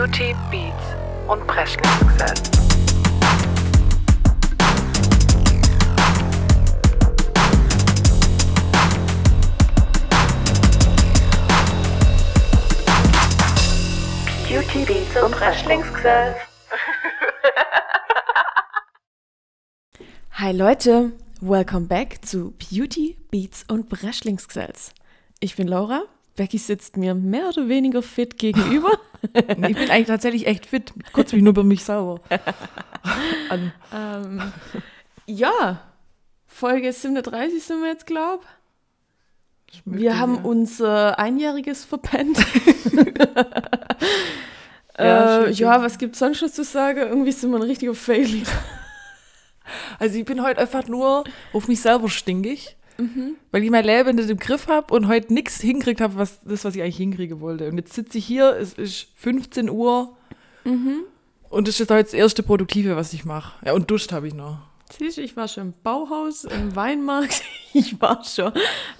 Beauty, Beats und Presley-Success. Beauty, Beats und Presley-Success. Hi Leute, welcome back zu Beauty, Beats und Breschlingsgesetz. Ich bin Laura, Becky sitzt mir mehr oder weniger fit gegenüber. Ich bin eigentlich tatsächlich echt fit. Kurz mich nur über mich sauber. An. ähm, ja, Folge 37 sind wir jetzt, glaub. Wir haben unser Einjähriges verpennt. Ja, äh, ja, was gibt's sonst noch zu sagen? Irgendwie sind wir ein richtiger Failure. Also ich bin heute einfach nur auf mich selber stinkig, weil ich mein Leben nicht im Griff habe und heute nichts hingekriegt habe, was das, was ich eigentlich hinkriegen wollte. Und jetzt sitze ich hier, es ist 15 Uhr und das ist jetzt das erste Produktive, was ich mache. Ja, und duscht habe ich noch. Siehst ich war schon im Bauhaus, im Weinmarkt. Ich war schon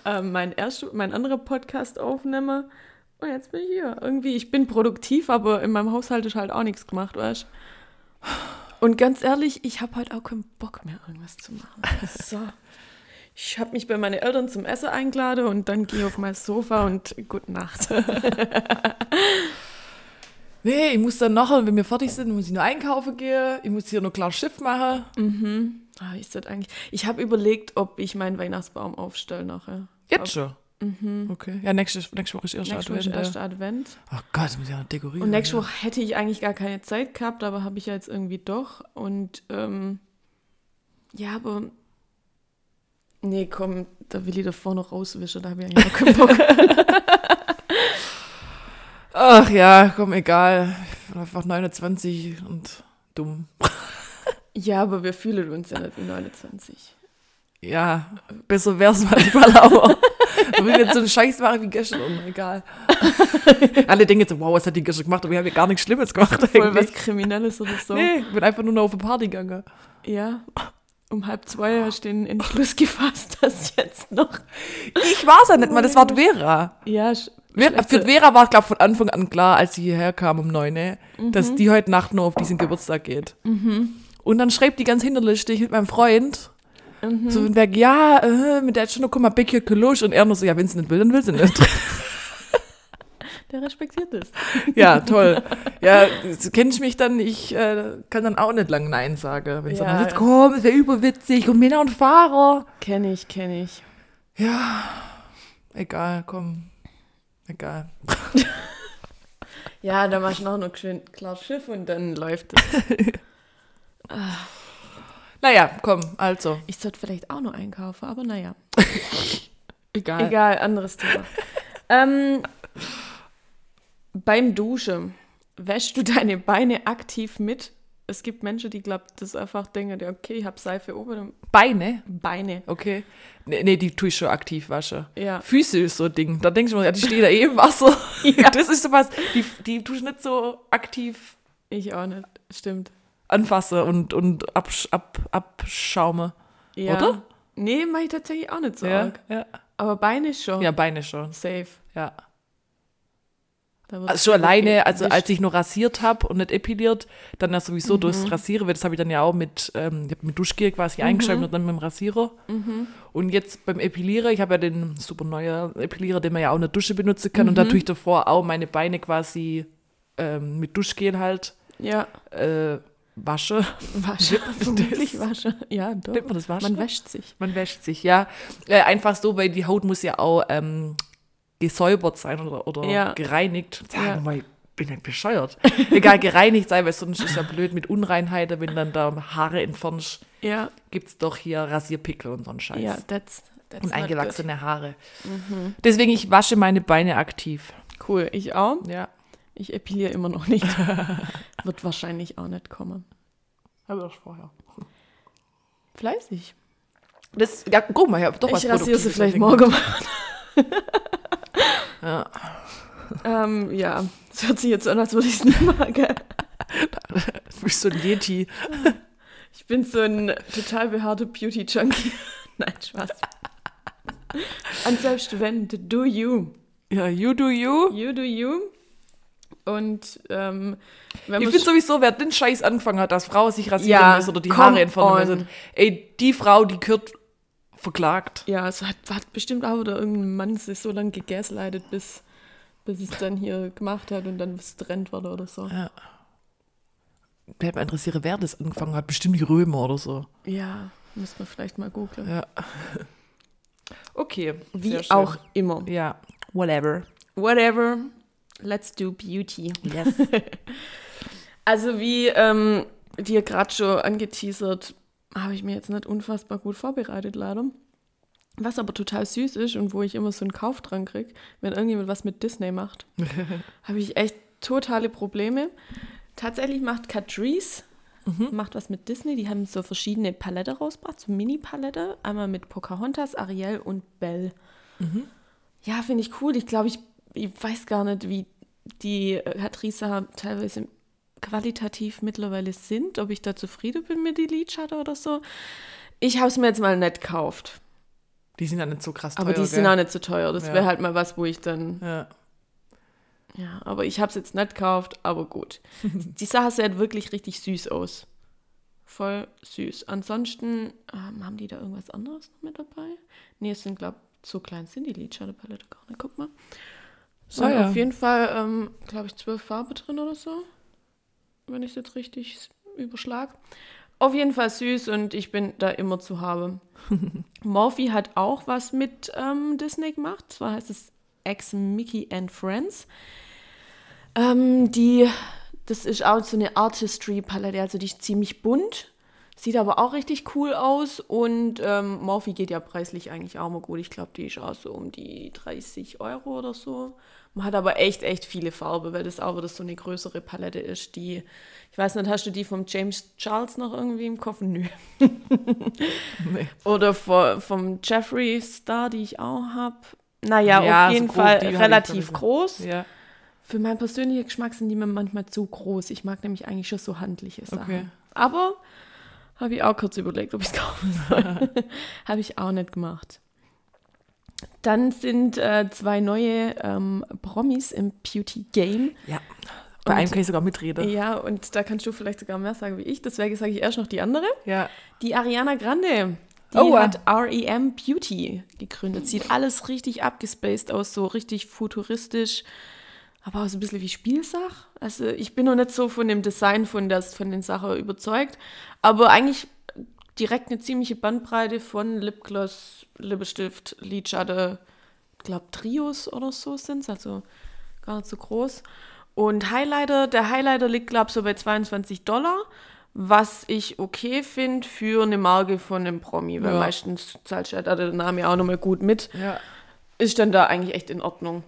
ähm, mein, erster, mein anderer Podcast aufnehmer. Und jetzt bin ich hier. Irgendwie, ich bin produktiv, aber in meinem Haushalt ist halt auch nichts gemacht, weißt du? Und ganz ehrlich, ich habe heute auch keinen Bock mehr, irgendwas zu machen. So. Ich habe mich bei meinen Eltern zum Essen eingeladen und dann gehe ich auf mein Sofa und gute Nacht. Nee, ich muss dann nachher, wenn wir fertig sind, muss ich nur einkaufen gehen. Ich muss hier noch klar Schiff machen. Ah, ist das eigentlich? Ich habe überlegt, ob ich meinen Weihnachtsbaum aufstelle nachher. Jetzt schon? Okay. Ja, nächste, nächste Woche ist erst Nächste Woche ist Advent. erster Advent. Oh Gott, das muss ich ja noch dekorieren. Und nächste ja. Woche hätte ich eigentlich gar keine Zeit gehabt, aber habe ich ja jetzt irgendwie doch. Und ähm, ja, aber nee, komm, da will ich davor noch rauswischen, da habe ich eigentlich auch keinen Bock. Ach ja, komm, egal. Ich bin einfach 29 und dumm. ja, aber wir fühlen uns ja nicht wie 29. Ja, besser wär's manchmal aber. Und wenn wir jetzt so einen Scheiß machen wie gestern, und egal. Alle denken jetzt so, wow, was hat die gestern gemacht? Aber wir haben ja gar nichts Schlimmes gemacht. Voll was eigentlich. Kriminelles oder so. Nee, ich bin einfach nur noch auf eine Party gegangen. Ja, um halb zwei hast du den Entschluss gefasst, dass jetzt noch. Ich war's ja nicht mal, das war Vera. Ja, Vera für Vera war, glaube ich, von Anfang an klar, als sie hierher kam um 9, ne, Mhm. dass die heute Nacht nur auf diesen Geburtstag geht. Und dann schreibt die ganz hinterlistig mit meinem Freund, Mhm. so von Weg, ja, äh, mit der hat schon noch, komm mal, Becky Kolosch. Und er nur so, ja, wenn sie nicht will, dann will sie nicht. der respektiert es. ja, toll. Ja, kennst du mich dann, ich äh, kann dann auch nicht lang Nein sagen. Wenn Ja. dann jetzt komm, ist ja überwitzig und Männer und Fahrer. Kenne ich, kenne ich. Ja, egal, komm. Egal. Ja, da machst du noch noch schön klar Schiff und dann läuft es. Naja, komm, also. Ich sollte vielleicht auch noch einkaufen, aber naja. Egal. Egal, anderes Thema. ähm, beim Duschen, wäschst du deine Beine aktiv mit? Es gibt Menschen, die glauben, das einfach denken, ja, okay, ich habe Seife oben Beine? Beine. Okay. Nee, nee, die tue ich schon aktiv waschen. Ja. Füße ist so ein Ding. Da denkst du mir, ja, die stehen da eh im Wasser. Das ist sowas, die, die tue ich nicht so aktiv Ich auch nicht, stimmt. anfassen und, und absch, ab, abschaume. Ja. Oder? Nee, mache ich tatsächlich auch nicht so Ja, arg. ja. Aber Beine schon. ja, Beine schon. Safe. Ja. Also schon alleine, also als ich noch rasiert habe und nicht epiliert, dann ja sowieso Mhm. durchs Rasieren, weil das habe ich dann ja auch mit, ähm, ich habe mit Duschgel quasi Mhm. eingeschrieben und dann mit dem Rasierer. Und jetzt beim Epilieren, ich habe ja den super neuen Epilierer, den man ja auch in der Dusche benutzen kann und Mhm. da tue ich davor auch meine Beine quasi ähm, mit Duschgel halt Ja, äh, wasche. wasche. Vermutlich wasche. Ja, doch. Man das waschen? Man wäscht sich. Man wäscht sich, ja. Äh, einfach so, weil die Haut muss ja auch ähm, gesäubert sein oder, oder Ja. gereinigt. Sag Ja. mal, ich bin nicht bescheuert. Egal, gereinigt sein, weil sonst ist ja blöd mit Unreinheiten, wenn dann da Haare entfernst, Ja, gibt's doch hier Rasierpickel und so einen Scheiß. ja, that's, that's und eingewachsene Haare. Deswegen, ich wasche meine Beine aktiv. Cool, ich auch. Ja. Ich epiliere immer noch nicht. Wird wahrscheinlich auch nicht kommen. Habe ich vorher. Fleißig. Das, ja, guck mal, ich habe doch was ich rasiere sie vielleicht morgen mal. Ja. ähm, ja, es hört sich jetzt an, als würde ich es nicht machen. Du bist so ein Yeti. Ich bin so ein total behaarter Beauty-Junkie. Nein, Spaß. Und selbst wenn, do you. Ja, you do you. You do you. Und ähm, wenn Ich finde sowieso, wer den Scheiß angefangen hat, dass Frauen sich rasieren Ja, müssen oder die Haare entfernen on. müssen, ey, die Frau, die gehört verklagt. Ja, es hat, hat bestimmt auch oder irgendein Mann sich so lange gegaslightet, bis, bis es dann hier gemacht hat und dann was trennt wurde oder so. Ja. Wer mich interessiert, wer das angefangen hat, bestimmt die Römer oder so. Ja, müssen wir vielleicht mal googeln. Ja. Okay. Wie auch immer. Ja, whatever. Whatever, let's do beauty. Yes. Also wie ähm, dir gerade schon angeteasert, habe ich mir jetzt nicht unfassbar gut vorbereitet, leider. Was aber total süß ist und wo ich immer so einen Kauf dran kriege, wenn irgendjemand was mit Disney macht, habe ich echt totale Probleme. Tatsächlich macht Catrice macht was mit Disney. Die haben so verschiedene Palette rausgebracht, so Mini-Palette. Einmal mit Pocahontas, Ariel und Belle. Ja, finde ich cool. Ich glaube, ich, ich weiß gar nicht, wie die äh, Catrice teilweise qualitativ mittlerweile sind, ob ich da zufrieden bin mit die Lidschatten oder so. Ich habe es mir jetzt mal nicht gekauft. Die sind ja nicht so krass teuer. Aber die sind gell? auch nicht so teuer. Das Ja. wäre halt mal was, wo ich dann. Ja. Ja, aber ich habe es jetzt nicht gekauft, aber gut. die Sache sieht wirklich richtig süß aus. Voll süß. Ansonsten ähm, haben die da irgendwas anderes noch mit dabei? Nee, es sind, glaube ich, so klein sind die Lidschattenpalette gar nicht. Guck mal. Sind Ah, ja. auf jeden Fall, ähm, glaube ich, zwölf Farben drin oder so. Wenn ich es jetzt richtig überschlag. Auf jeden Fall süß und ich bin da immer zu haben. Morphy hat auch was mit ähm, Disney gemacht. Zwar heißt es Ex Mickey and Friends. Ähm, die, das ist auch so eine Artistry-Palette, also die ist ziemlich bunt. Sieht aber auch richtig cool aus und ähm, Morphy geht ja preislich eigentlich auch mal gut. Ich glaube, die ist auch so um die 30 Euro oder so. Man hat aber echt, echt viele Farben, weil das auch wieder so eine größere Palette ist, die, ich weiß nicht, hast du die vom James Charles noch irgendwie im Kopf? Nö. Nee. Oder vor, vom Jeffree Star, die ich auch habe. Naja, Ja, auf so jeden grob, Fall relativ groß. Ja. Für meinen persönlichen Geschmack sind die mir manchmal zu groß. Ich mag nämlich eigentlich schon so handliche Sachen. Okay. Aber habe ich auch kurz überlegt, ob ich es kaufen soll. habe ich auch nicht gemacht. Dann sind äh, zwei neue ähm, Promis im Beauty Game. ja. Bei Und- einem kann ich sogar mitreden. Ja, und da kannst du vielleicht sogar mehr sagen wie ich. Deswegen sage ich erst noch die andere. Ja. Die Ariana Grande. Die Oh, hat REM Beauty gegründet. Sieht alles richtig abgespaced aus, so richtig futuristisch, aber auch so ein bisschen wie Spielsach. Also ich bin noch nicht so von dem Design von, das, von den Sachen überzeugt, aber eigentlich direkt eine ziemliche Bandbreite von Lipgloss, Lippenstift, Lidschatten, ich glaube Trios oder so sind es, also gar nicht so groß. Und Highlighter, der Highlighter liegt, glaube ich, so bei 22 Dollar, was ich okay finde für eine Marke von einem Promi, weil Ja. meistens zahlt da der Name auch nochmal gut mit. Ja. Ist dann da eigentlich echt in Ordnung.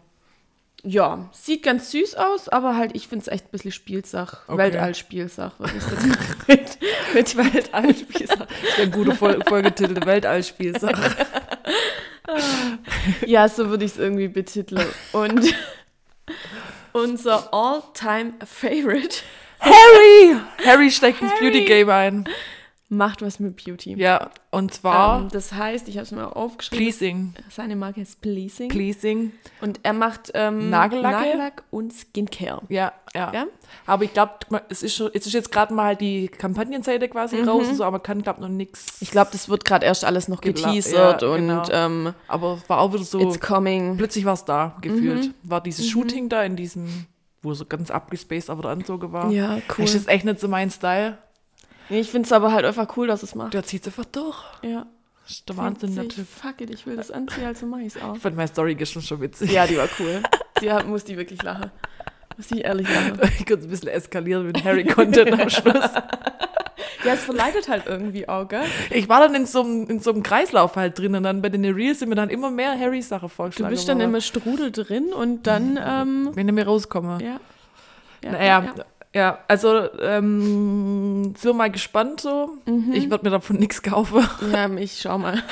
Ja, sieht ganz süß aus, aber halt, ich finde es echt ein bisschen Spielsach. Okay. Weltall-Spielsach, was ist das mit, mit Weltall-Spielsach? Das ist ein guter Fol Folgetitel, Weltallspielsache. Ja, so würde ich es irgendwie betiteln. Und unser All-Time-Favorite Harry! Harry steckt ins Harry. Beauty Game ein. Macht was mit Beauty. Ja, und zwar Ähm, das heißt, ich habe es mir aufgeschrieben, Pleasing. seine Marke ist Pleasing. Pleasing. Und er macht ähm, Nagellacke? Nagellack und Skincare. Ja, ja. Ja? Aber ich glaube, es ist schon, es ist jetzt gerade mal die Kampagnenseite quasi raus und so, aber kann, glaube noch nichts. Ich glaube, das wird gerade erst alles noch geteasert ja, und genau. ähm, Aber es war auch wieder so, it's coming. plötzlich war es da, gefühlt. Mhm. War dieses Shooting da in diesem, wo so ganz abgespaced aber der Anzug war. Ja, cool. Das ist echt nicht so mein Style. Nee, ich finde es aber halt einfach cool, dass es macht. Der zieht einfach durch. Ja. Das ist der Wahnsinn, der. Typ. Fuck it, ich will das anziehen, also mach ich's auch. Ich fand meine Story gestern schon witzig. Ja, die war cool. Die hat, muss die wirklich lachen. Muss ich ehrlich lachen. Ich konnte ein bisschen eskalieren mit Harry-Content am Schluss. Ja, es verleitet halt irgendwie auch, gell? Ich war dann in so einem, in so einem Kreislauf halt drin und dann bei den Reels sind mir dann immer mehr Harry-Sachen Du vorgeschlagen. bist dann immer Strudel drin und dann, ähm, Wenn ich mir rauskomme. ja. ja, Naja, ja. ja, also ähm, sind wir mal gespannt so. Ich würde mir davon nichts kaufen. Ja, ich schau mal.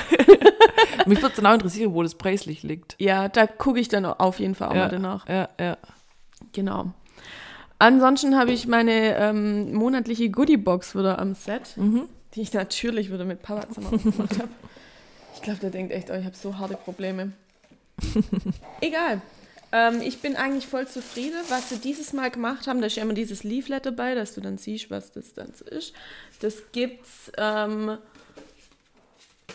Mich würde es dann auch interessieren, wo das preislich liegt. Ja, da gucke ich dann auf jeden Fall auch Ja. mal danach. Ja, ja. Genau. Ansonsten habe ich meine ähm, monatliche Goodiebox wieder am Set, Mhm. die ich natürlich wieder mit Papa zusammen gemacht habe. Ich glaube, der denkt echt, oh, ich habe so harte Probleme. Egal. Ähm, ich bin eigentlich voll zufrieden. Was sie dieses Mal gemacht haben, da ist ja immer dieses Leaflet dabei, dass du dann siehst, was das dann so ist. Das gibt's ähm,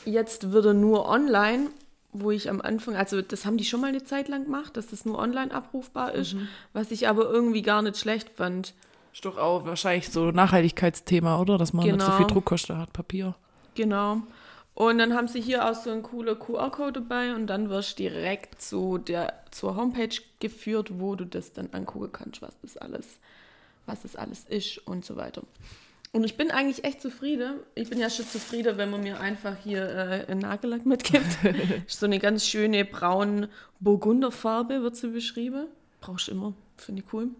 jetzt wieder nur online, wo ich am Anfang, also das haben die schon mal eine Zeit lang gemacht, dass das nur online abrufbar ist, was ich aber irgendwie gar nicht schlecht fand. Ist doch auch wahrscheinlich so Nachhaltigkeitsthema, oder? Dass man nicht so Genau. viel Druckkosten hat, Papier. Genau. Und dann haben sie hier auch so ein cooler QR-Code dabei und dann wirst du direkt zu der, zur Homepage geführt, wo du das dann angucken kannst, was das alles, was das alles ist und so weiter. Und ich bin eigentlich echt zufrieden. Ich bin ja schon zufrieden, wenn man mir einfach hier äh, einen Nagellack mitgibt. so eine ganz schöne braun Burgunderfarbe, wird sie beschrieben. Brauchst du immer. Finde ich cool.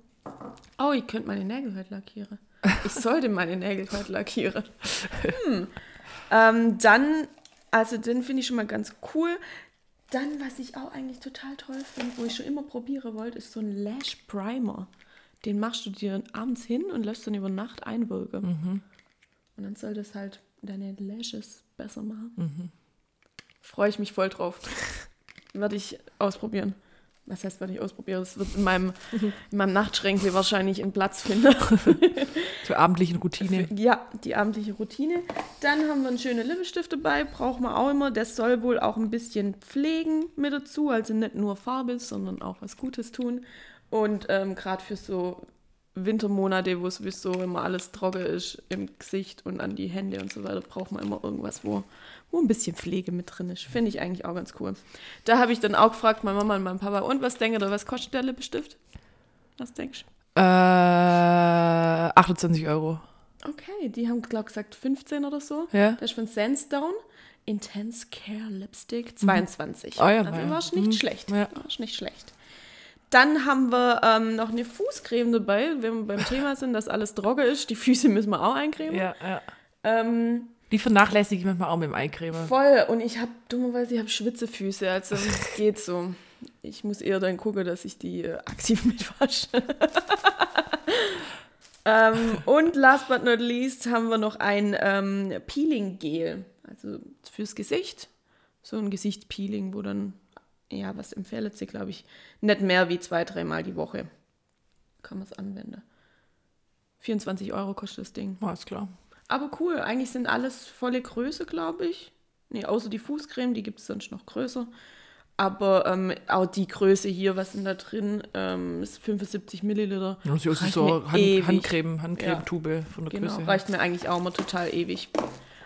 Oh, ich könnte meine Nägel heute lackieren. Ich sollte meine Nägel heute lackieren. Hm. Ähm, dann, also den finde ich schon mal ganz cool. Dann, was ich auch eigentlich total toll finde, wo ich schon immer probieren wollte, ist so ein Lash Primer. Den machst du dir abends hin und lässt dann über Nacht einwirken. Und dann soll das halt deine Lashes besser machen. Freue ich mich voll drauf. Werde ich ausprobieren. Was heißt, werde ich ausprobieren? Das wird in meinem, in meinem Nachtschränkle wahrscheinlich einen Platz finden. Zur abendlichen Routine. Ja, die abendliche Routine. Dann haben wir einen schönen Lippenstift dabei, braucht man auch immer. Der soll wohl auch ein bisschen pflegen mit dazu, also nicht nur Farbe, sondern auch was Gutes tun. Und ähm, gerade für so Wintermonate, wo sowieso immer alles trocken ist im Gesicht und an die Hände und so weiter, braucht man immer irgendwas, wo, wo ein bisschen Pflege mit drin ist. Finde ich eigentlich auch ganz cool. Da habe ich dann auch gefragt, meine Mama und mein Papa, und was denkt ihr, was kostet der Lippenstift? Was denkst du? Äh, 28 Euro. Okay, die haben, glaube ich, gesagt 15 oder so. Ja. Das ist von Sandstone. Intense Care Lipstick 22. Ah ja, also ja. war schon nicht Mhm. schlecht. Ja. War schon nicht schlecht. Dann haben wir ähm, noch eine Fußcreme dabei, wenn wir beim Thema sind, dass alles trocken ist. Die Füße müssen wir auch eincremen. Ja, ja. Ähm, Die vernachlässige ich manchmal auch mit dem Eincreme. voll. Und ich habe dummerweise ich hab Schwitzefüße. Also es geht so. Ich muss eher dann gucken, dass ich die äh, aktiv mitwasche. ähm, und last but not least haben wir noch ein ähm, Peeling-Gel. Also fürs Gesicht. So ein Gesichtspeeling, wo dann, ja, was empfehlen sie, glaube ich, nicht mehr wie zwei, dreimal die Woche. Kann man es anwenden. 24 Euro kostet das Ding. Ist klar. Aber cool, eigentlich sind alles volle Größe, glaube ich. Nee, außer die Fußcreme, die gibt es sonst noch größer. Aber ähm, auch die Größe hier, was sind da drin, ähm, ist 75 Milliliter. Das ist Reicht so mir Hand. Handcreme, Handcremetube von der Genau, Größe her. reicht mir eigentlich auch immer total ewig.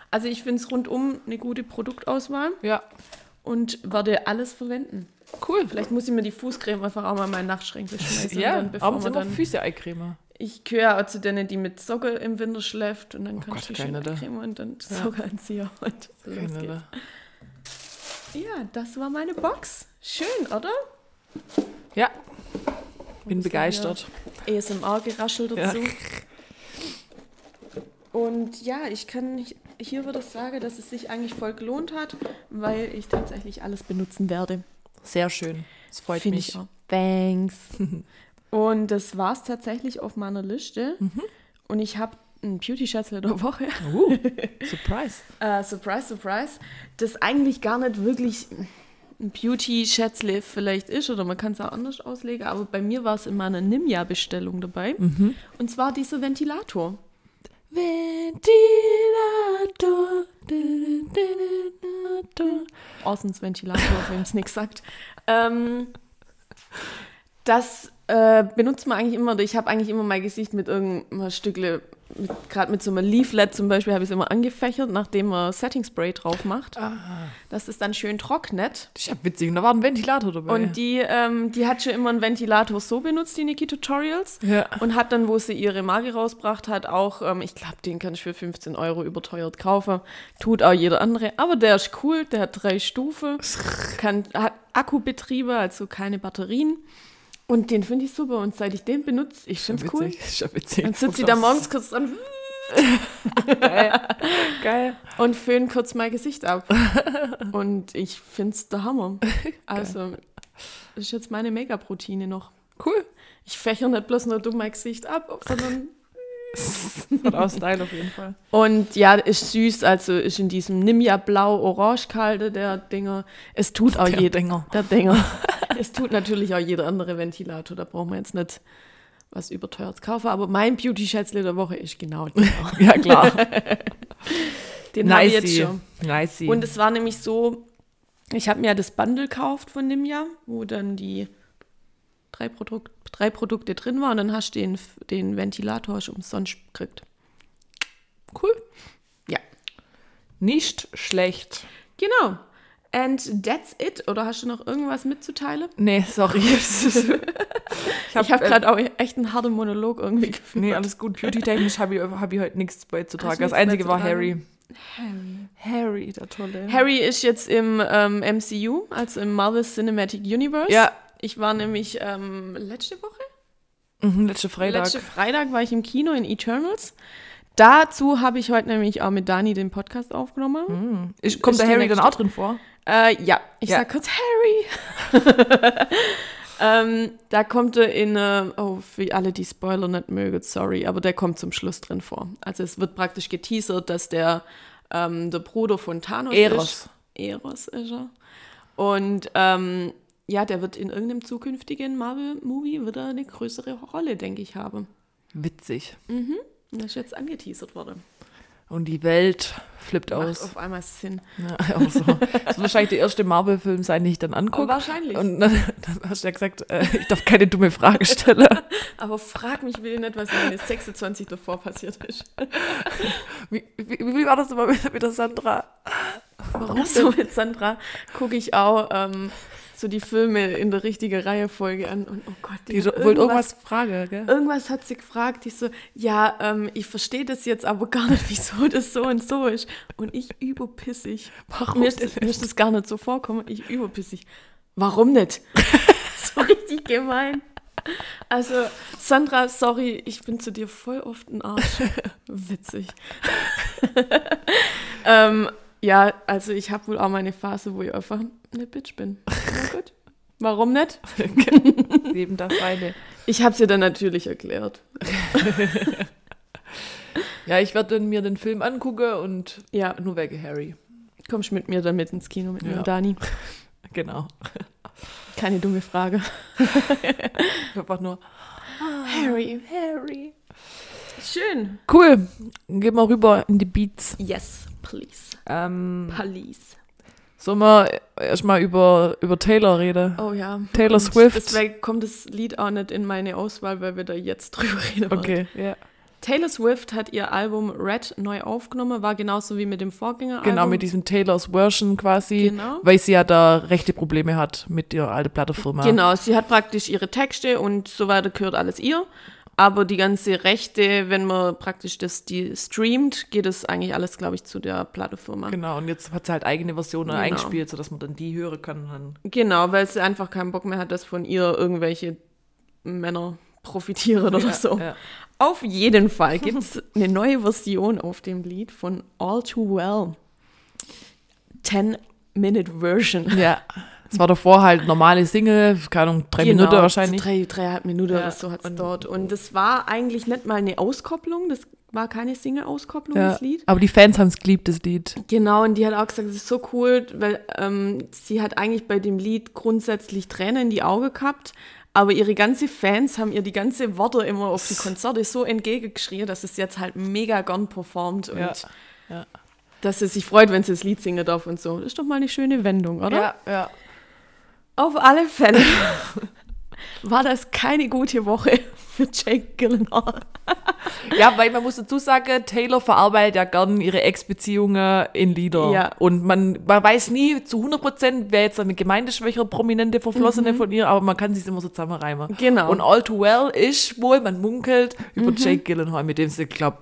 Also ich finde es rundum eine gute Produktauswahl Ja, und werde alles verwenden. cool. Vielleicht muss ich mir die Fußcreme einfach auch mal in meinen Nachtschränke schmeißen. Ja, dann, bevor abends immer dann Füße Eincreme. Ich gehöre auch zu denen, die mit Socke im Winter schläft und dann kann Oh Gott, ich die keine schön da. Und dann Ja. Socke anziehen und so los geht's. da. Ja, das war meine Box. Schön, oder? Ja, bin ist begeistert. ASMR-Geraschel Ja. dazu. Und ja, ich kann hier würde ich sagen, dass es sich eigentlich voll gelohnt hat, weil ich tatsächlich alles benutzen werde. Sehr schön. Das freut Finde mich. ich auch. Thanks. Und das war es tatsächlich auf meiner Liste. Mhm. Und ich habe einen Beauty-Schätzle der Woche. Uh, Surprise. Äh, surprise, surprise. Das eigentlich gar nicht wirklich ein Beauty-Schätzle vielleicht ist, oder man kann es auch anders auslegen, aber bei mir war es in meiner Nimja-Bestellung dabei. Mhm. Und zwar dieser Ventilator. Ventilator. Ventilator. Orsons Ventilator, wem es nichts sagt. Ähm, das äh, benutzt man eigentlich immer, oder ich habe eigentlich immer mein Gesicht mit irgendeinem Stückle, gerade mit so einem Leaflet zum Beispiel, habe ich es immer angefächert, nachdem man Setting Spray drauf macht, Ah, dass es dann schön trocknet. das ist ja witzig. Und da war ein Ventilator dabei. Und die, ähm, die hat schon immer einen Ventilator so benutzt, die Niki Tutorials. Ja. Und hat dann, wo sie ihre Marke rausgebracht hat, auch, ähm, ich glaube, den kann ich für 15 Euro überteuert kaufen. Tut auch jeder andere. Aber der ist cool, der hat drei Stufen, kann, hat Akkubetriebe, also keine Batterien. Und den finde ich super. Und seit ich den benutze, ich finde es cool. Ist ja witzig. Dann sitzt sie da morgens kurz dran Geil. und föhnt kurz mein Gesicht ab. Und ich finde es der Hammer. Also, das ist jetzt meine Make-up-Routine noch. Cool. Ich fächere nicht bloß nur dumm mein Gesicht ab, sondern Hat auch Style auf jeden Fall. Und ja, ist süß, also ist in diesem Nimja blau-orange kalte der Dinger. Es tut auch Der jeder. Dinger. Der Dinger. es tut natürlich auch jeder andere Ventilator, da brauchen wir jetzt nicht was überteuert kaufen, aber mein Beauty-Schätzle der Woche ist genau der. Ja, klar. Den habe ich nice. jetzt schon. Nice. Und es war nämlich so, ich habe mir ja das Bundle gekauft von Nimja, wo dann die drei, Produk drei Produkte drin waren und dann hast du den, den Ventilator umsonst gekriegt. cool. Ja. Nicht schlecht. Genau. And that's it. Oder hast du noch irgendwas mitzuteilen? Nee, sorry. ich habe gerade auch echt einen harten Monolog irgendwie gefühlt. Nee, alles gut. Beauty-technisch habe ich, hab ich heute nichts beizutragen. Das Einzige war beizutragen? Harry. Harry, der tolle. Harry ist jetzt im ähm, MCU, also im Marvel Cinematic Universe. Ja. Ich war nämlich ähm, letzte Woche, Mhm, letzte Freitag. letzte Freitag war ich im Kino in Eternals. Dazu habe ich heute nämlich auch mit Dani den Podcast aufgenommen. Mhm. Ist, kommt Ist der Harry dann auch drin vor? Äh, ja, ich Ja. sag kurz Harry. ähm, da kommt er in, äh, oh, für alle, die Spoiler nicht mögen, sorry, aber der kommt zum Schluss drin vor. Also es wird praktisch geteasert, dass der, ähm, der Bruder von Thanos Eros. ist. Eros ist er. Und ähm, ja, der wird in irgendeinem zukünftigen Marvel-Movie wieder eine größere Rolle, denke ich, haben. Witzig. Das ist jetzt angeteasert worden. Und die Welt flippt Macht aus. auf einmal Sinn. Ja, auch so. Das wird wahrscheinlich der erste Marvel-Film sein, den ich dann angucke. Wahrscheinlich. Und dann, dann hast du ja gesagt, äh, ich darf keine dumme Frage stellen. Aber frag mich bitte nicht, was in meine 26 davor passiert ist. Wie, wie, wie war das immer mit, mit der Sandra? Warum so mit Sandra gucke ich auch ähm, so die Filme in der richtigen Reihenfolge an und oh Gott, Die so- wollte irgendwas fragen, gell? Irgendwas hat sie gefragt, die so, ja, ähm, ich verstehe das jetzt aber gar nicht, wieso das so und so ist. Und ich überpissig. Warum Mir ist, das, mir ist das gar nicht so vorkommen, ich überpissig. Warum nicht? so richtig gemein. Also, Sandra, sorry, ich bin zu dir voll oft ein Arsch. Witzig. ähm, ja, also ich habe wohl auch meine Phase, wo ich einfach eine Bitch bin. Na gut. Warum nicht? Neben das eine. Ich habe es ihr dann natürlich erklärt. Ja, ich werde dann mir den Film angucken und Ja, nur wegen Harry. kommst mit mir dann mit ins Kino mit mir Ja. und Dani. Genau. Keine dumme Frage. Einfach nur. Harry, Harry. Schön. Cool. Gehen wir rüber in die Beats. Yes, please. Ähm, Police. sollen wir erstmal über, über Taylor reden? Oh ja. Taylor Und Swift. Deswegen kommt das Lied auch nicht in meine Auswahl, weil wir da jetzt drüber reden. wollen. Okay, ja. Taylor Swift hat ihr Album Red neu aufgenommen, war genauso wie mit dem Vorgängeralbum. Genau, mit diesem Taylor's Version quasi, Genau. weil sie ja da rechte Probleme hat mit ihrer alten Plattefirma. Genau, sie hat praktisch ihre Texte und so weiter gehört alles ihr. Aber die ganze Rechte, wenn man praktisch das die streamt, geht es eigentlich alles, glaube ich, zu der Plattefirma. Genau, und jetzt hat sie halt eigene Versionen Genau. eingespielt, sodass man dann die hören kann. Genau, weil sie einfach keinen Bock mehr hat, dass von ihr irgendwelche Männer profitieren oder Ja, so. ja. Auf jeden Fall gibt es eine neue Version auf dem Lied von All Too Well. 10-Minute-Version. ja. Es war davor halt normale Single, keine Ahnung, drei Minuten wahrscheinlich. Drei, dreieinhalb Minuten Ja, oder so hat es dort. Und das war eigentlich nicht mal eine Auskopplung, das war keine Single-Auskopplung, Ja. das Lied. Aber die Fans haben es geliebt, das Lied. Genau, und die hat auch gesagt, das ist so cool, weil ähm, sie hat eigentlich bei dem Lied grundsätzlich Tränen in die Augen gehabt, aber ihre ganzen Fans haben ihr die ganze Worte immer auf die Konzerte so entgegengeschrien, dass es jetzt halt mega gern performt und Ja, ja. dass sie sich freut, wenn sie das Lied singen darf und so. Das ist doch mal eine schöne Wendung, oder? Ja, ja. Auf alle Fälle war das keine gute Woche für Jake Gyllenhaal. Ja, weil man muss dazu sagen, Taylor verarbeitet ja gern ihre Ex-Beziehungen in Lieder. Ja. Und man, man weiß nie zu 100 Prozent, wer jetzt eine gemeindeschwächere, prominente Verflossene von ihr, aber man kann sich immer so zusammenreimen. Genau. Und All Too Well ist wohl, man munkelt, über Jake Gyllenhaal, mit dem sie, glaub,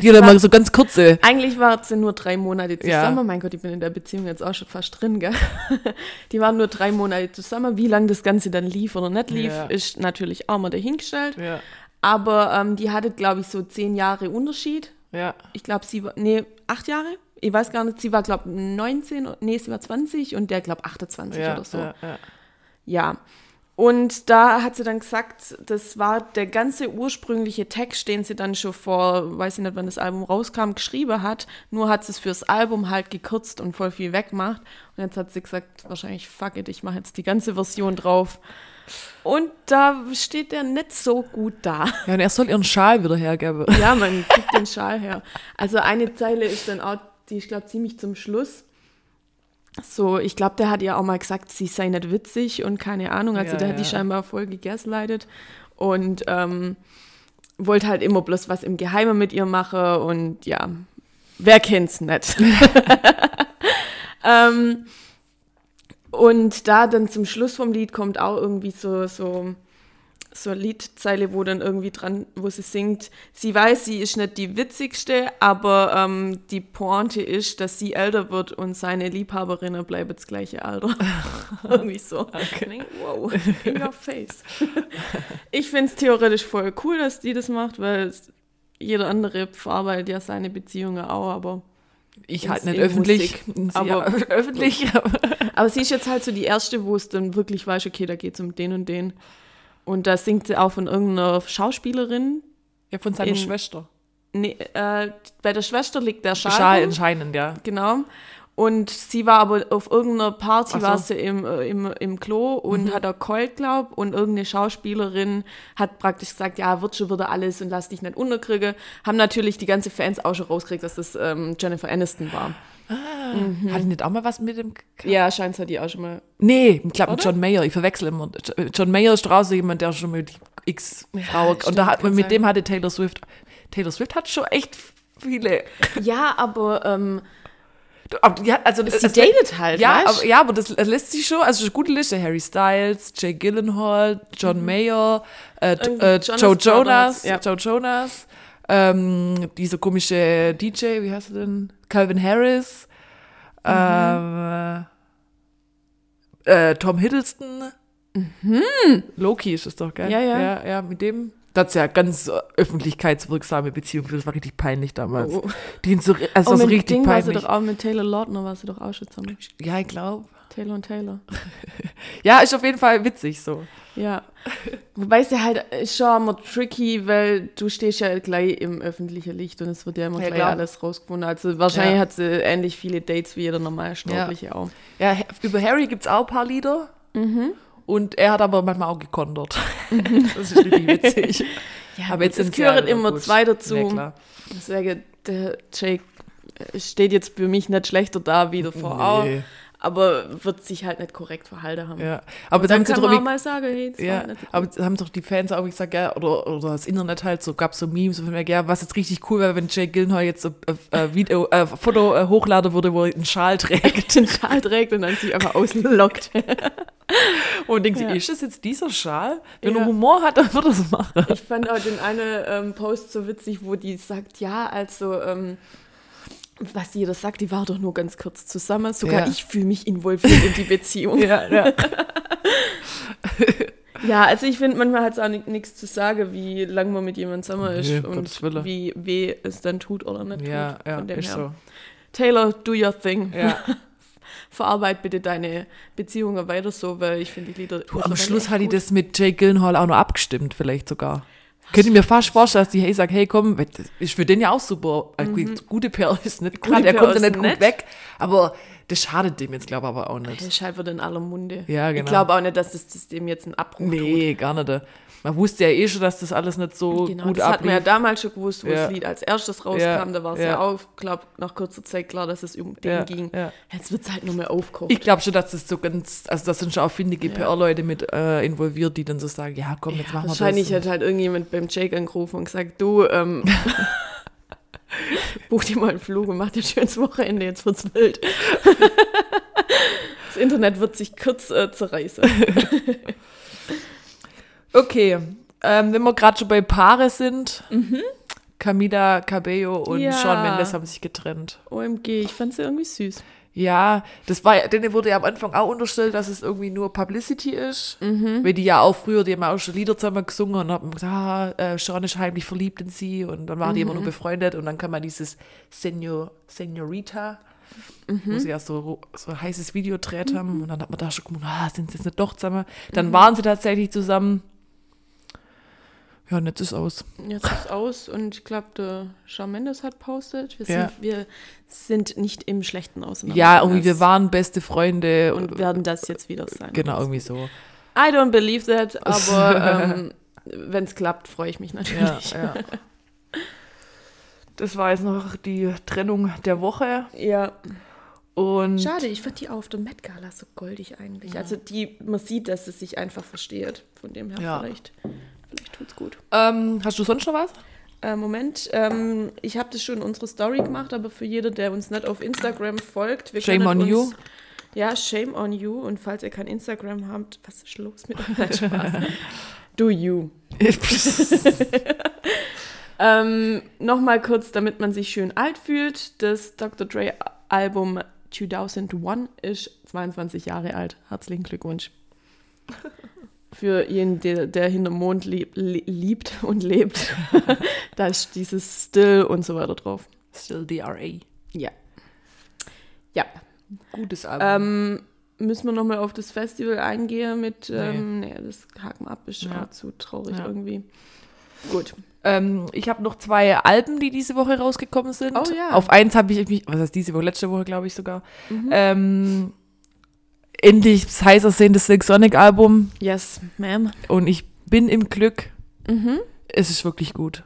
die war- hat mal so ganz kurze. Eigentlich waren sie nur drei Monate Ja. zusammen. Mein Gott, ich bin in der Beziehung jetzt auch schon fast drin, gell? Die waren nur drei Monate zusammen. Wie lange das Ganze dann lief oder nicht lief, Ja. ist natürlich auch mal dahingestellt. Ja, Aber ähm, die hatte, glaube ich, so zehn Jahre Unterschied. ja. Ich glaube, sie war, nee, acht Jahre? Ich weiß gar nicht, sie war, glaube ich, 19, nee, sie war 20 und der, glaube ich, 28 ja, oder so. ja, ja. Und da hat sie dann gesagt, das war der ganze ursprüngliche Text, den sie dann schon vor, weiß ich nicht, wann das Album rauskam, geschrieben hat. Nur hat sie es fürs Album halt gekürzt und voll viel weggemacht. Und jetzt hat sie gesagt, wahrscheinlich fuck it, ich mache jetzt die ganze Version drauf. Und da steht der nicht so gut da. Ja, und er soll ihren Schal wieder hergeben. Ja, man kriegt den Schal her. Also eine Zeile ist dann auch, die ich glaube ziemlich zum Schluss. So, ich glaube, der hat ja auch mal gesagt, sie sei nicht witzig und keine Ahnung. Also Ja, der hat die ja. scheinbar voll gegaslightet und ähm, wollte halt immer bloß was im Geheimen mit ihr machen und ja, wer kennt's nicht. ähm, und da dann zum Schluss vom Lied kommt auch irgendwie so, so, so eine Liedzeile, wo dann irgendwie dran, wo sie singt, sie weiß, sie ist nicht die witzigste, aber ähm, die Pointe ist, dass sie älter wird und seine Liebhaberinnen bleiben das gleiche Alter. irgendwie so. Ich denk, Wow, in your face. ich finde es theoretisch voll cool, dass die das macht, weil jeder andere verarbeitet ja seine Beziehungen auch, aber Ich halt nicht öffentlich. Musik. Aber- ja, öffentlich. aber- Aber sie ist jetzt halt so die erste, wo es dann wirklich weiß, okay, da geht es um den und den. Und da singt sie auch von irgendeiner Schauspielerin. Ja, von seiner In- Schwester. Nee, äh, bei der Schwester liegt der Schal. Schal anscheinend, ja. Genau. Und sie war aber auf irgendeiner Party, so. war sie im, äh, im, im Klo und hat er keult, glaub. Und irgendeine Schauspielerin hat praktisch gesagt, ja, wird schon wieder alles und lass dich nicht unterkriegen. Haben natürlich die ganze Fans auch schon rausgekriegt, dass das ähm, Jennifer Aniston war. Hat die nicht auch mal was mit dem. Ja, scheint hat die auch schon mal. Nee, ich glaube mit? John Mayer. Ich verwechsel immer. John Mayer ist draußen jemand, der schon mit x Frau. stimmt, und da hat mit sein. dem hatte Taylor Swift. Taylor Swift hat schon echt viele. Ja, aber ähm, Aber, ja, also, sie es- datet halt, Ja, weißt? aber, ja, aber das, das lässt sich schon. Also, es ist eine gute Liste. Harry Styles, Jay Gyllenhaal, John Mayer, äh, Mhm. Äh, Jonas Joe Brothers, Jonas, ja. Joe Jonas, ähm, dieser komische DJ, wie heißt er denn? Calvin Harris, ähm, äh, Tom Hiddleston, Loki ist es doch, gell? Mhm. Ja, ja. Ja, ja mit dem. Das ist ja ganz öffentlichkeitswirksame Beziehung. Das war richtig peinlich damals. Oh. Die so, also Oh, so mit richtig Ding war sie peinlich. doch auch mit Taylor Lautner, war sie doch auch schon zusammen. Ja, ich glaube. Taylor und Taylor. Ja, ist auf jeden Fall witzig so. Ja. Wobei es ja halt ist schon immer tricky, weil du stehst ja gleich im öffentlichen Licht und es wird ja immer Ja, gleich klar. alles rausgefunden. Also wahrscheinlich Ja. hat sie ähnlich viele Dates wie jeder normale Sterbliche auch. Ja, über Harry gibt es auch ein paar Lieder. Und er hat aber manchmal auch gekontert. Das ist richtig witzig. Ja, aber jetzt es ja gehören wieder immer gut. zwei dazu. Ja, klar. ich sage, der Jake äh, steht jetzt für mich nicht schlechter da wie davor auch, Nee. Aber wird sich halt nicht korrekt verhalten haben. Ja. Aber Dann dann kann man auch mal sagen, hey, das ja, war nicht so aber haben doch die Fans auch gesagt, ja, oder, oder das Internet halt so, gab so Memes von mir, ja, was jetzt richtig cool wäre, wenn Jake Gyllenhaal jetzt so äh, äh, Video, äh, Foto äh, hochladen würde, wo er einen Schal trägt. den Schal trägt und dann sich einfach auslockt. Und denkt Ja. sie, ist das jetzt dieser Schal? Wenn Ja. er Humor hat, dann wird er es machen. Ich fand auch den einen ähm, Post so witzig, wo die sagt, ja, also, ähm, was jeder sagt, die war doch nur ganz kurz zusammen. Sogar Ja. ich fühle mich involviert in die Beziehung. ja. Ja, ja. also ich finde, manchmal hat es auch nichts zu sagen, wie lange man mit jemandem zusammen ist Nee, und wie weh es dann tut oder nicht Ja, tut. ja, Von dem ist her. so. Taylor, do your thing. Ja. Verarbeit bitte deine Beziehungen weiter so, weil ich finde die Lieder. Du, am Schluss hat die das mit Jake Gyllenhaal auch noch abgestimmt, vielleicht sogar. Könnte ich mir fast vorstellen, dass die hey sagt, hey komm, das ist für den ja auch super. Eine Gute PR ist nicht gerade, er PR kommt ja ist nicht gut nett. weg, aber das schadet dem jetzt, glaube ich, aber auch Das nicht. ist halt wieder in aller Munde. Ja, Ich genau. glaube auch nicht, dass das, das dem jetzt einen Abbruch tut. Nee, gar nicht. Man wusste ja eh schon, dass das alles nicht so Genau, gut das hat man ja ablief. damals schon gewusst, wo Ja. das Lied als erstes rauskam. Ja, Da war es ja, ja. auch, glaube nach kurzer Zeit klar, dass es um den ging. Jetzt wird es halt nur mehr aufgekocht. Ich glaube schon, dass das so ganz, also da sind schon auch findige. PR-Leute mit äh, involviert, die dann so sagen, ja komm, jetzt machen wir das. Wahrscheinlich hat halt irgendjemand beim Jake angerufen und gesagt, du, ähm, buch dir mal einen Flug und mach dir ein schönes Wochenende, jetzt wird's wild. das Internet wird sich kurz äh, zerreißen. Okay, ähm, wenn wir gerade schon bei Paare sind, Camila Cabello und Mhm. Ja. Shawn Mendes haben sich getrennt. OMG, ich fand sie irgendwie süß. Ja, das war, denen wurde ja am Anfang auch unterstellt, dass es irgendwie nur Publicity ist. Mhm. Weil die ja auch früher, die haben auch schon Lieder zusammen gesungen und haben gesagt, ah, äh, Sean ist heimlich verliebt in sie und dann waren die immer Mhm. nur befreundet und dann kann man dieses Senior, Senorita wo sie ja so, so ein heißes Video gedreht haben. Und dann hat man da schon gedacht, ah, sind sie jetzt nicht doch zusammen? Dann waren sie tatsächlich zusammen. Ja, und jetzt ist aus. Jetzt ist aus und ich glaube, der Shawn Mendes hat postet. Wir, Ja. sind, wir sind nicht im Schlechten auseinander. Ja, irgendwie, wir waren beste Freunde. Und werden das jetzt wieder sein. genau, irgendwie so. I don't believe that, aber ähm, wenn es klappt, freue ich mich Ja, natürlich. ja. Das war jetzt noch die Trennung der Woche. Ja. Und Schade, ich fand die auf der Met Gala so goldig eigentlich. Also die, man sieht, dass es sich einfach versteht. Von dem her Ja. vielleicht, vielleicht tut's gut. ähm, hast du sonst noch was? Äh, Moment, ähm, ich habe das schon in unsere Story gemacht, aber für jeder, der uns nicht auf Instagram folgt, wir Shame on uns, you. Ja, shame on you. Und falls ihr kein Instagram habt, was ist los mit euch? Spaß. Do you. Ähm, Nochmal kurz, damit man sich schön alt fühlt. Das Dr. Dre Album 2001 ist 22 Jahre alt. Herzlichen Glückwunsch. Für jeden, der, der hinterm Mond lieb, li- liebt und lebt. da ist dieses Still und so weiter drauf. Still DRA. Ja. Ja. Gutes Album. Ähm, müssen wir nochmal auf das Festival eingehen mit, ähm, nee, das haken ab, ist Ja. auch zu traurig Ja. irgendwie. Gut. Ähm, ich habe noch zwei Alben, die diese Woche rausgekommen sind. Oh ja. Auf eins habe ich mich, was heißt diese Woche, letzte Woche glaube ich sogar. Mhm. Ähm, endlich das heiß aussehendes Silk Sonic Album Yes, ma'am. und ich bin im Glück. Mhm. Es ist wirklich gut.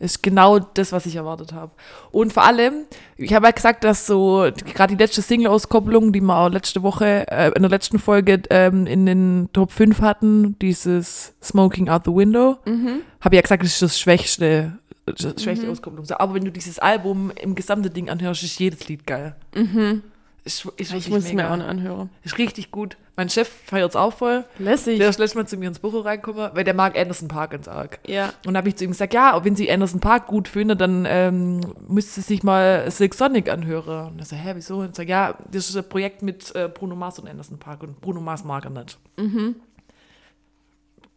Es ist genau das, was ich erwartet habe. Und vor allem, ich habe ja gesagt, dass so gerade die letzte Single-Auskopplung, die wir auch letzte Woche, äh, in der letzten Folge ähm, in den Top 5 hatten, dieses Smoking Out the Window, Mhm. habe ich ja gesagt, das ist das schwächste, das schwächste Auskopplung. So, Aber wenn du dieses Album im gesamten Ding anhörst, ist jedes Lied geil. Mhm. Ist, ist Ich wirklich muss es mir auch noch anhören. Ist richtig gut. Mein Chef feiert es auch voll. Lässig. Der ist letztes Mal zu mir ins Büro reingekommen, weil der mag Anderson Park ganz arg. Ja. Und dann habe ich zu ihm gesagt, ja, wenn Sie Anderson Park gut finden, dann ähm, müsste Sie sich mal Silk Sonic anhören. Und er so, hä, wieso? Und ich sage, ja, das ist ein Projekt mit äh, Bruno Mars und Anderson Park und Bruno Mars mag er nicht. Mhm.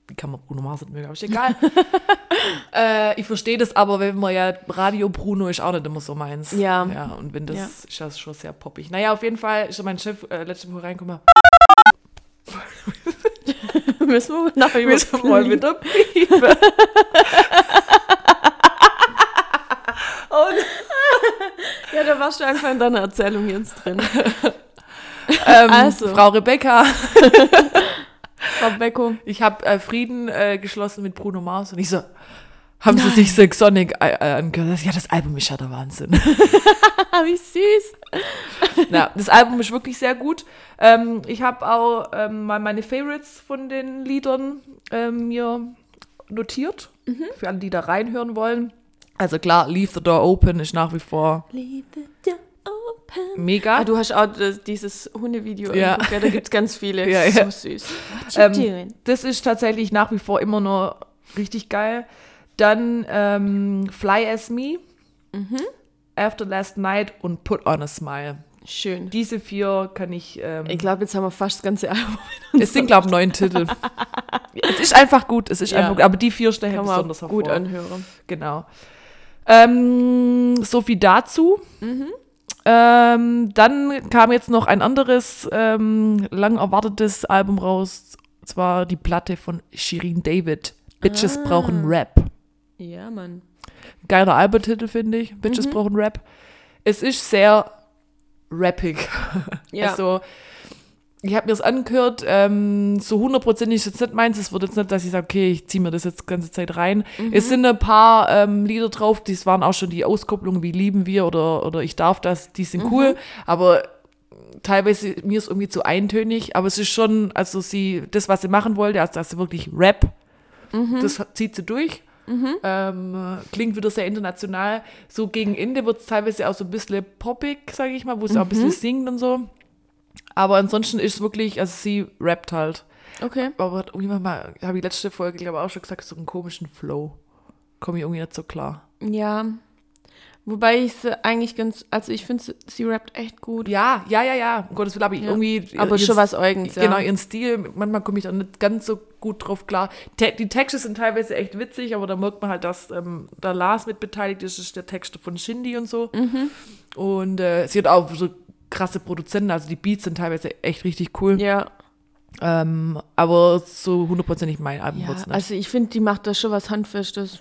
Wie kann man Bruno Mars nicht mögen? Aber ist egal. äh, ich verstehe das, aber wenn man ja Radio Bruno ist auch nicht immer so meins. Ja. Ja, und wenn das Ja. ist das schon sehr poppig. Naja, auf jeden Fall ist mein Chef äh, letzte Woche reingekommen. Müssen wir nachher Müssen wir mal wieder piepen. und Ja, da warst du einfach in deiner Erzählung jetzt drin. ähm, Also. Frau Rebecca, Frau Becko. ich habe äh, Frieden äh, geschlossen mit Bruno Mars und ich so, haben Sie sich Silk Sonic äh, äh, angehört? Ja, das Album ist ja der Wahnsinn. Ah, wie süß. ja, das Album ist wirklich sehr gut. Ähm, ich habe auch ähm, mal meine Favorites von den Liedern ähm, mir notiert, für alle, die da reinhören wollen. Also klar, Leave the Door Open ist nach wie vor Leave the door. Mega. Ah, du hast auch das, dieses Hundevideo Ja. ja, da gibt es ganz viele. Ja, ja. So süß. Ähm, das ist tatsächlich nach wie vor immer noch richtig geil. Dann ähm, Fly As Me, After Last Night und Put On a Smile. Schön. Diese vier kann ich. Ähm, Ich glaube, jetzt haben wir fast das ganze Album. es sind, glaube ich, neun Titel. es ist einfach gut, es ist Ja. einfach gut. Aber die vier stechen Kann man besonders gut hervor. anhören. Genau. Ähm, so viel dazu. Mhm. Ähm, dann kam jetzt noch ein anderes ähm, lang erwartetes Album raus, und zwar die Platte von Shirin David. Bitches Ah. brauchen Rap. Ja, Mann. Geiler Albumtitel, finde ich. Bitches Mhm. brauchen Rap. Es ist sehr rappig. Ja. Also, ich habe mir das angehört, ähm, so hundertprozentig ist jetzt nicht meins. Es wird jetzt nicht, dass ich sage, okay, ich ziehe mir das jetzt die ganze Zeit rein. Mhm. Es sind ein paar ähm, Lieder drauf, das waren auch schon die Auskopplungen wie Lieben wir oder, oder Ich darf das, die sind cool, aber teilweise mir ist irgendwie zu eintönig, aber es ist schon, also sie, das, was sie machen wollte, also dass sie wirklich Rap, das zieht sie durch. Ähm, klingt wieder sehr international. So gegen Ende wird es teilweise auch so ein bisschen poppig, sage ich mal, wo sie auch ein bisschen singt und so. Aber ansonsten ist es wirklich, also sie rappt halt. Okay. Aber hat irgendjemand mal, habe ich letzte Folge, glaube ich, auch schon gesagt, so einen komischen Flow. Komme ich irgendwie nicht so klar. Ja. Wobei ich sie eigentlich ganz, also ich finde, sie, rappt echt gut. Ja, ja, ja, ja. Um Gottes Willen, aber ich Ja. irgendwie. Aber ihren- schon was Eigens, ja. Genau, ihren Stil. Manchmal komme ich da nicht ganz so gut drauf klar. Te die Texte sind teilweise echt witzig, aber da merkt man halt, dass ähm, da Lars mit beteiligt ist. Ist der Text von Shindy und so. Mhm. Und äh, sie hat auch so krasse Produzenten. Also die Beats sind teilweise echt richtig cool. Ja, Ähm, aber so hundertprozentig mein Album ja wird's nicht. also ich finde, die macht da schon was Handfestes.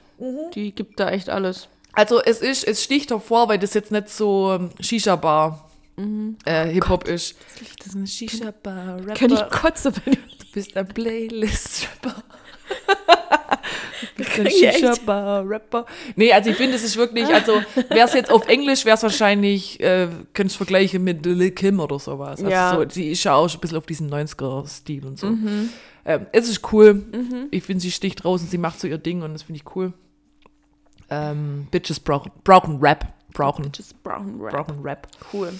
Die gibt da echt alles. Also es ist, es sticht hervor, weil das jetzt nicht so ähm, Shisha-Bar Mhm. äh, Hip-Hop ist. Das ist ein Shisha-Bar-Rapper. Kann ich kotzen, wenn ich Du bist ein Playlist-Rapper. echt. Shisha-Bar-Rapper. Nee, also ich finde, es ist wirklich, also wäre es jetzt auf Englisch, wäre es wahrscheinlich, äh, könntest du vergleichen mit Lil Kim oder sowas. Also Ja. so, die ist ja auch schon ein bisschen auf diesen 90er-Stil und so. Mhm. Ähm, es ist cool. Ich finde, sie sticht und sie macht so ihr Ding und das finde ich cool. Ähm, Bitches brauchen, brauchen Rap. Brauchen, Just Brown Rap. brauchen Rap. Cool.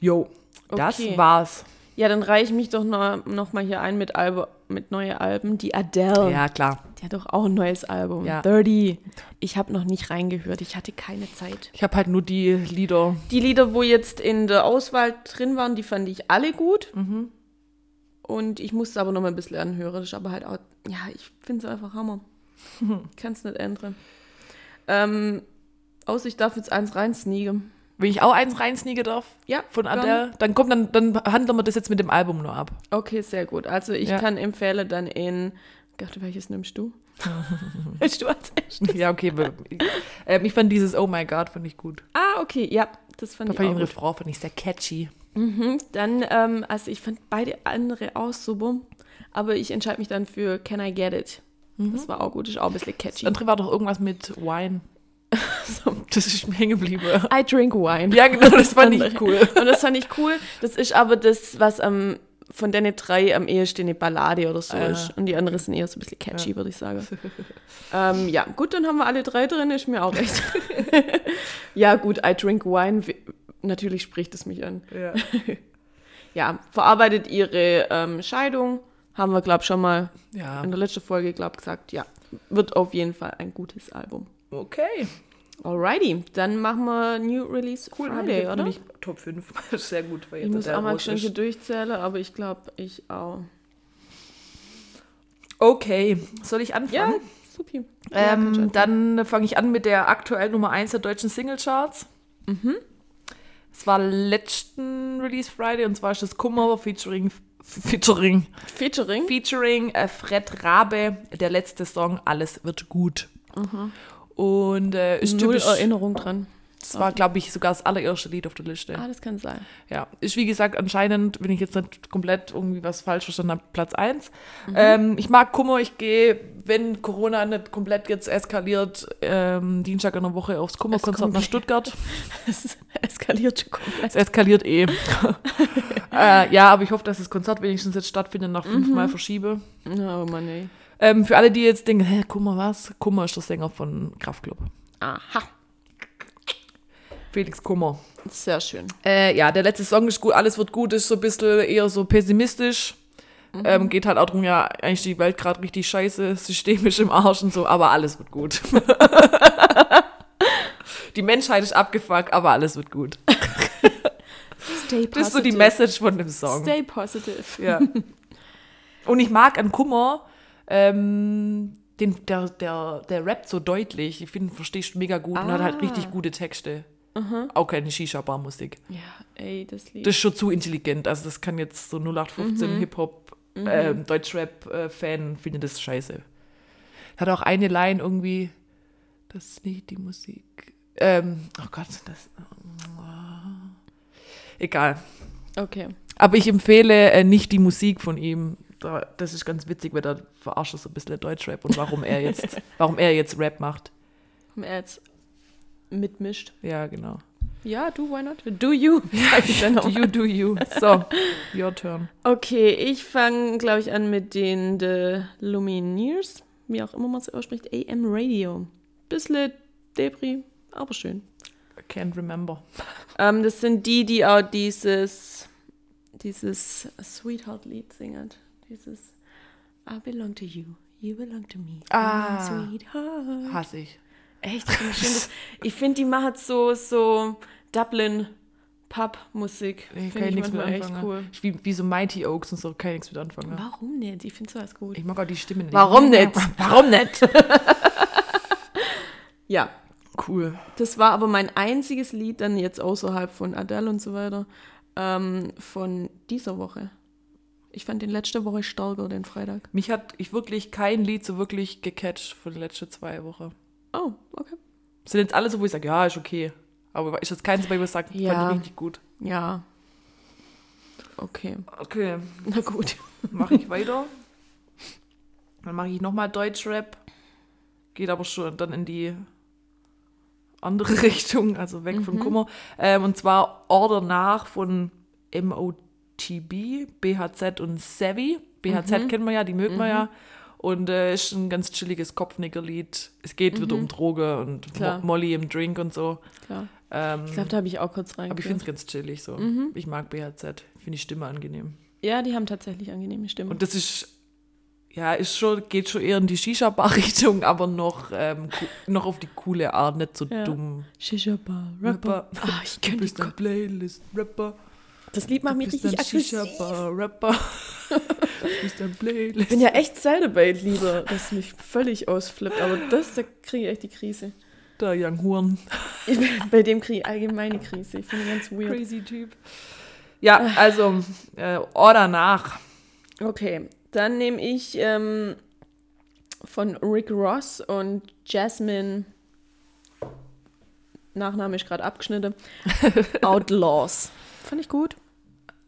Jo, das Okay. war's. Ja, dann reiche ich mich doch noch, noch mal hier ein mit, Albe, mit neue Alben. Die Adele. Ja, klar. Die hat doch auch ein neues Album. Ja. 30. Ich habe noch nicht reingehört. Ich hatte keine Zeit. Ich habe halt nur die Lieder. Die Lieder, wo jetzt in der Auswahl drin waren, die fand ich alle gut. Mhm. Und ich musste aber noch mal ein bisschen anhören. Das ist aber halt auch, ja, ich finde es einfach Hammer. Ich kann es nicht ändern. Ähm, außer ich darf jetzt eins reinsneaken. Wenn ich auch eins reinsneaken darf Ja, von. Adele, dann kommt dann, dann handeln wir das jetzt mit dem Album nur ab. Okay, sehr gut. Also ich Ja. kann empfehlen dann in, Gott, welches nimmst du? Willst du als erstes? Ja, okay. ähm, ich fand dieses Oh my God fand ich gut. Ah, okay, ja, das fand Da ich fand ich auch gut. Refrain fand ich sehr catchy. Mhm, dann, ähm, also ich fand beide andere auch super, aber ich entscheide mich dann für Can I Get It? Das war auch gut, ist auch ein bisschen Das catchy. andere war doch irgendwas mit Wine. So. Das ist mir hängen geblieben. I drink wine. Ja, genau, das fand ich cool. Und das fand ich cool. Das ist aber das, was am, von den drei am ehesten eine Ballade oder so Ah. ist. Und die anderen sind eher so ein bisschen catchy, würde ich sagen. ähm, ja, gut, dann haben wir alle drei drin, ist mir auch recht. ja, gut, I drink wine. Natürlich spricht es mich an. Ja. Ja, verarbeitet ihre ähm, Scheidung. Haben wir, glaube ich, schon mal ja. in der letzten Folge, glaube gesagt. Ja, wird auf jeden Fall ein gutes Album. Okay. Alrighty, dann machen wir New Release Cool, Friday, oder? Ich Top 5. Sehr gut. Weil Ich muss auch mal ist. durchzählen, aber ich glaube, ich auch. Okay. Soll ich Ja, anfangen? supi. Ja, du Ähm, dann fange ich an mit der aktuell Nummer 1 der deutschen Singlecharts. Mhm. Es war letzten Release Friday und zwar ist das Kummer featuring featuring Featuring. featuring äh, Fred Rabe, der letzte Song Alles wird gut. Und äh, ist Mhm. Null typisch, Erinnerung dran. das war glaube ich sogar das allererste Lied auf der Liste. Ah, das kann sein. Ja, ist wie gesagt anscheinend, wenn ich jetzt nicht komplett irgendwie was falsch verstanden habe, Platz 1. Ähm, ich mag Kummer, ich gehe, wenn Corona nicht komplett jetzt eskaliert, ähm, Dienstag in der Woche aufs Kummerkonzert nach Stuttgart. Es eskaliert schon komplett. Es eskaliert eh. äh, ja, aber ich hoffe, dass das Konzert wenigstens jetzt stattfindet, nach fünfmal verschiebe. Oh Mann, ey. Ähm, für alle, die jetzt denken, hä, Kummer was? Kummer ist der Sänger von Kraftklub. Aha. Felix Kummer. Sehr schön. Äh, ja, der letzte Song ist gut, alles wird gut, ist so ein bisschen eher so pessimistisch. Ähm, geht halt auch darum, ja, eigentlich die Welt gerade richtig scheiße, systemisch im Arsch und so, aber alles wird gut. die Menschheit ist abgefuckt, aber alles wird gut. Stay positive. Das ist so die Message von dem Song. Stay positive. Ja. Und ich mag an Kummer, ähm, den, der, der, der rappt so deutlich. Ich finde, verstehst du mega gut und hat halt Ah. richtig gute Texte. Auch keine Shisha-Bar-Musik. Ja, ey, das Lied. Das ist schon zu intelligent. Also das kann jetzt so 0815 Hip-Hop, ähm, Deutschrap-Fan findet das scheiße. Hat auch eine Line irgendwie, das ist nicht die Musik. Ähm, oh Gott, das. Egal. okay. Aber ich empfehle äh, nicht die Musik von ihm. Da, das ist ganz witzig, weil da verarscht er so ein bisschen Deutschrap und warum er jetzt, warum er jetzt Rap macht. Wenn er jetzt mitmischt. Ja, genau. Ja, du, why not? Do you? Sag ich dann auch. Do you, do you. So, your turn. Okay, ich fange, glaube ich, an mit den The Lumineers, wie auch immer man es ausspricht, AM Radio. Bisschen Debris, aber schön. I can't remember. Ähm, das sind die, die auch dieses, dieses Sweetheart-Lied singen. Dieses I belong to you, you belong to me. Ah. Sweetheart. Hasse ich. Echt? Ich finde ich find, die macht so, so Dublin Pub-Musik. Kann ich ich nichts mit anfangen. cool. Ich Wie, wie so Mighty Oaks und so, kann ich nichts mit anfangen. Warum nicht? Ich finde sowas gut. Ich mag auch die Stimme nicht. Warum nicht? Warum nicht? ja, Cool. das war aber mein einziges Lied dann jetzt außerhalb von Adele und so weiter ähm, von dieser Woche. Ich fand den letzte Woche stärker, den Freitag. Mich hat ich wirklich kein Lied so wirklich gecatcht von den letzten zwei Wochen. Oh, okay. Sind jetzt alle so, wo ich sage, ja, ist okay. Aber ist jetzt keins wo ich sage, Ja. fand ich richtig gut. Ja. Okay, Okay, na gut. mache ich weiter. Dann mache ich nochmal Deutschrap. Geht aber schon dann in die andere Richtung, also weg von Kummer. Ähm, und zwar Order nach von MOTB, BHZ und Savvy. BHZ kennen wir ja, die mögen wir ja. Und äh, ist ein ganz chilliges Kopfnickerlied. Es geht wieder um Droge und. Mo Molly im Drink und so. Klar. Ähm, Ich glaube, da habe ich auch kurz rein. aber ich finde es ganz chillig so. Ich mag BHZ. Finde die Stimme angenehm. Ja, die haben tatsächlich angenehme Stimmen. Und das ist, ja, ist schon, geht schon eher in die Shisha-Bar-Richtung, aber noch, ähm, noch auf die coole Art, nicht so Ja. dumm. Shisha Bar, Rapper. Rapper. Ah, ich Du könnte bist ein Playlist-Rapper. Das Lied macht mich richtig aggressiv. Ein Playlist. Ich bin ja echt Celebrate lieber, das mich völlig ausflippt. Aber das, da kriege ich echt die Krise. Der Young Horn. Ich bei dem kriege ich allgemeine Krise. Ich finde ihn ganz weird. Crazy Typ. Ja, also, äh, Order nach. Okay, dann nehme ich ähm, von Rick Ross und Jasmine. Nachname ist gerade abgeschnitten. Outlaws. Fand ich gut.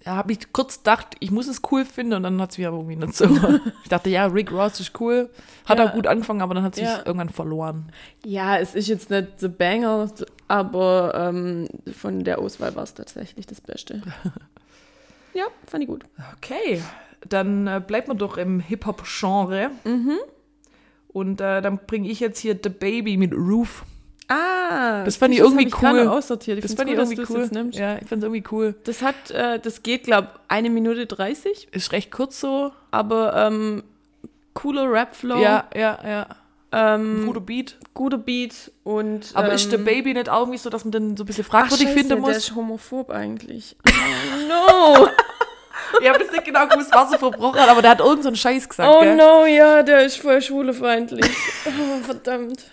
Ja, habe ich kurz gedacht, ich muss es cool finden und dann hat es mich aber irgendwie nicht so. ich dachte, ja, Rick Ross ist cool. Hat Ja. auch gut angefangen, aber dann hat es sich Ja. irgendwann verloren. Ja, es ist jetzt nicht the Banger, aber ähm, von der Auswahl war es tatsächlich das Beste. ja, fand ich gut. Okay, dann äh, bleibt man doch im Hip-Hop-Genre. Und äh, dann bringe ich jetzt hier The Baby mit Roof. Ah, Das fand ich irgendwie ich cool. aussortiert. Ich Das fand ich gut, dass irgendwie cool. Ja, ich fand es irgendwie cool. Das hat, äh, das geht, glaube eine Minute 30, Ist recht kurz so. aber ähm, cooler Rap-Flow, Ja, ja, ja. ähm, Guter Beat. guter Beat und Aber ähm, ist The Baby nicht auch irgendwie so, dass man den so ein bisschen ach, fragwürdig scheiße, finden der muss? ist homophob eigentlich. Oh no! Ich habe jetzt nicht genau gewusst, was er verbrochen hat, aber der hat irgendeinen so einen Scheiß gesagt, Oh gell? no, ja, der ist voll schwulefeindlich. Oh, verdammt.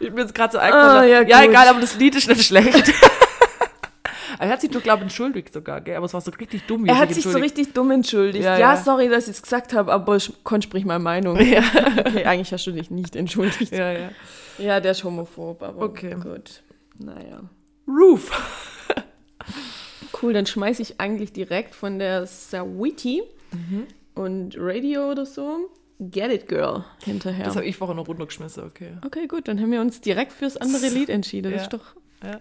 Ich bin jetzt gerade so Ah, eingefallen. ja, ja, gut. egal, aber das Lied ist nicht schlecht. er hat sich doch, glaube ich, entschuldigt sogar, gell? Aber es war so richtig dumm, wie Er hat sich so richtig dumm entschuldigt. Ja, Ja, ja. sorry, dass ich es gesagt habe, aber ich konnte sprich meine Meinung. Ja. Okay, eigentlich hast du dich nicht entschuldigt. ja, ja. Ja, der ist homophob, aber Okay. gut. Naja. Roof. Cool, dann schmeiße ich eigentlich direkt von der Sawiti Mhm. und Radio oder so Get It Girl hinterher. Das habe ich vorher noch runtergeschmissen, okay. okay, gut, dann haben wir uns direkt fürs andere Lied entschieden. Das Ja. ist doch. Ja.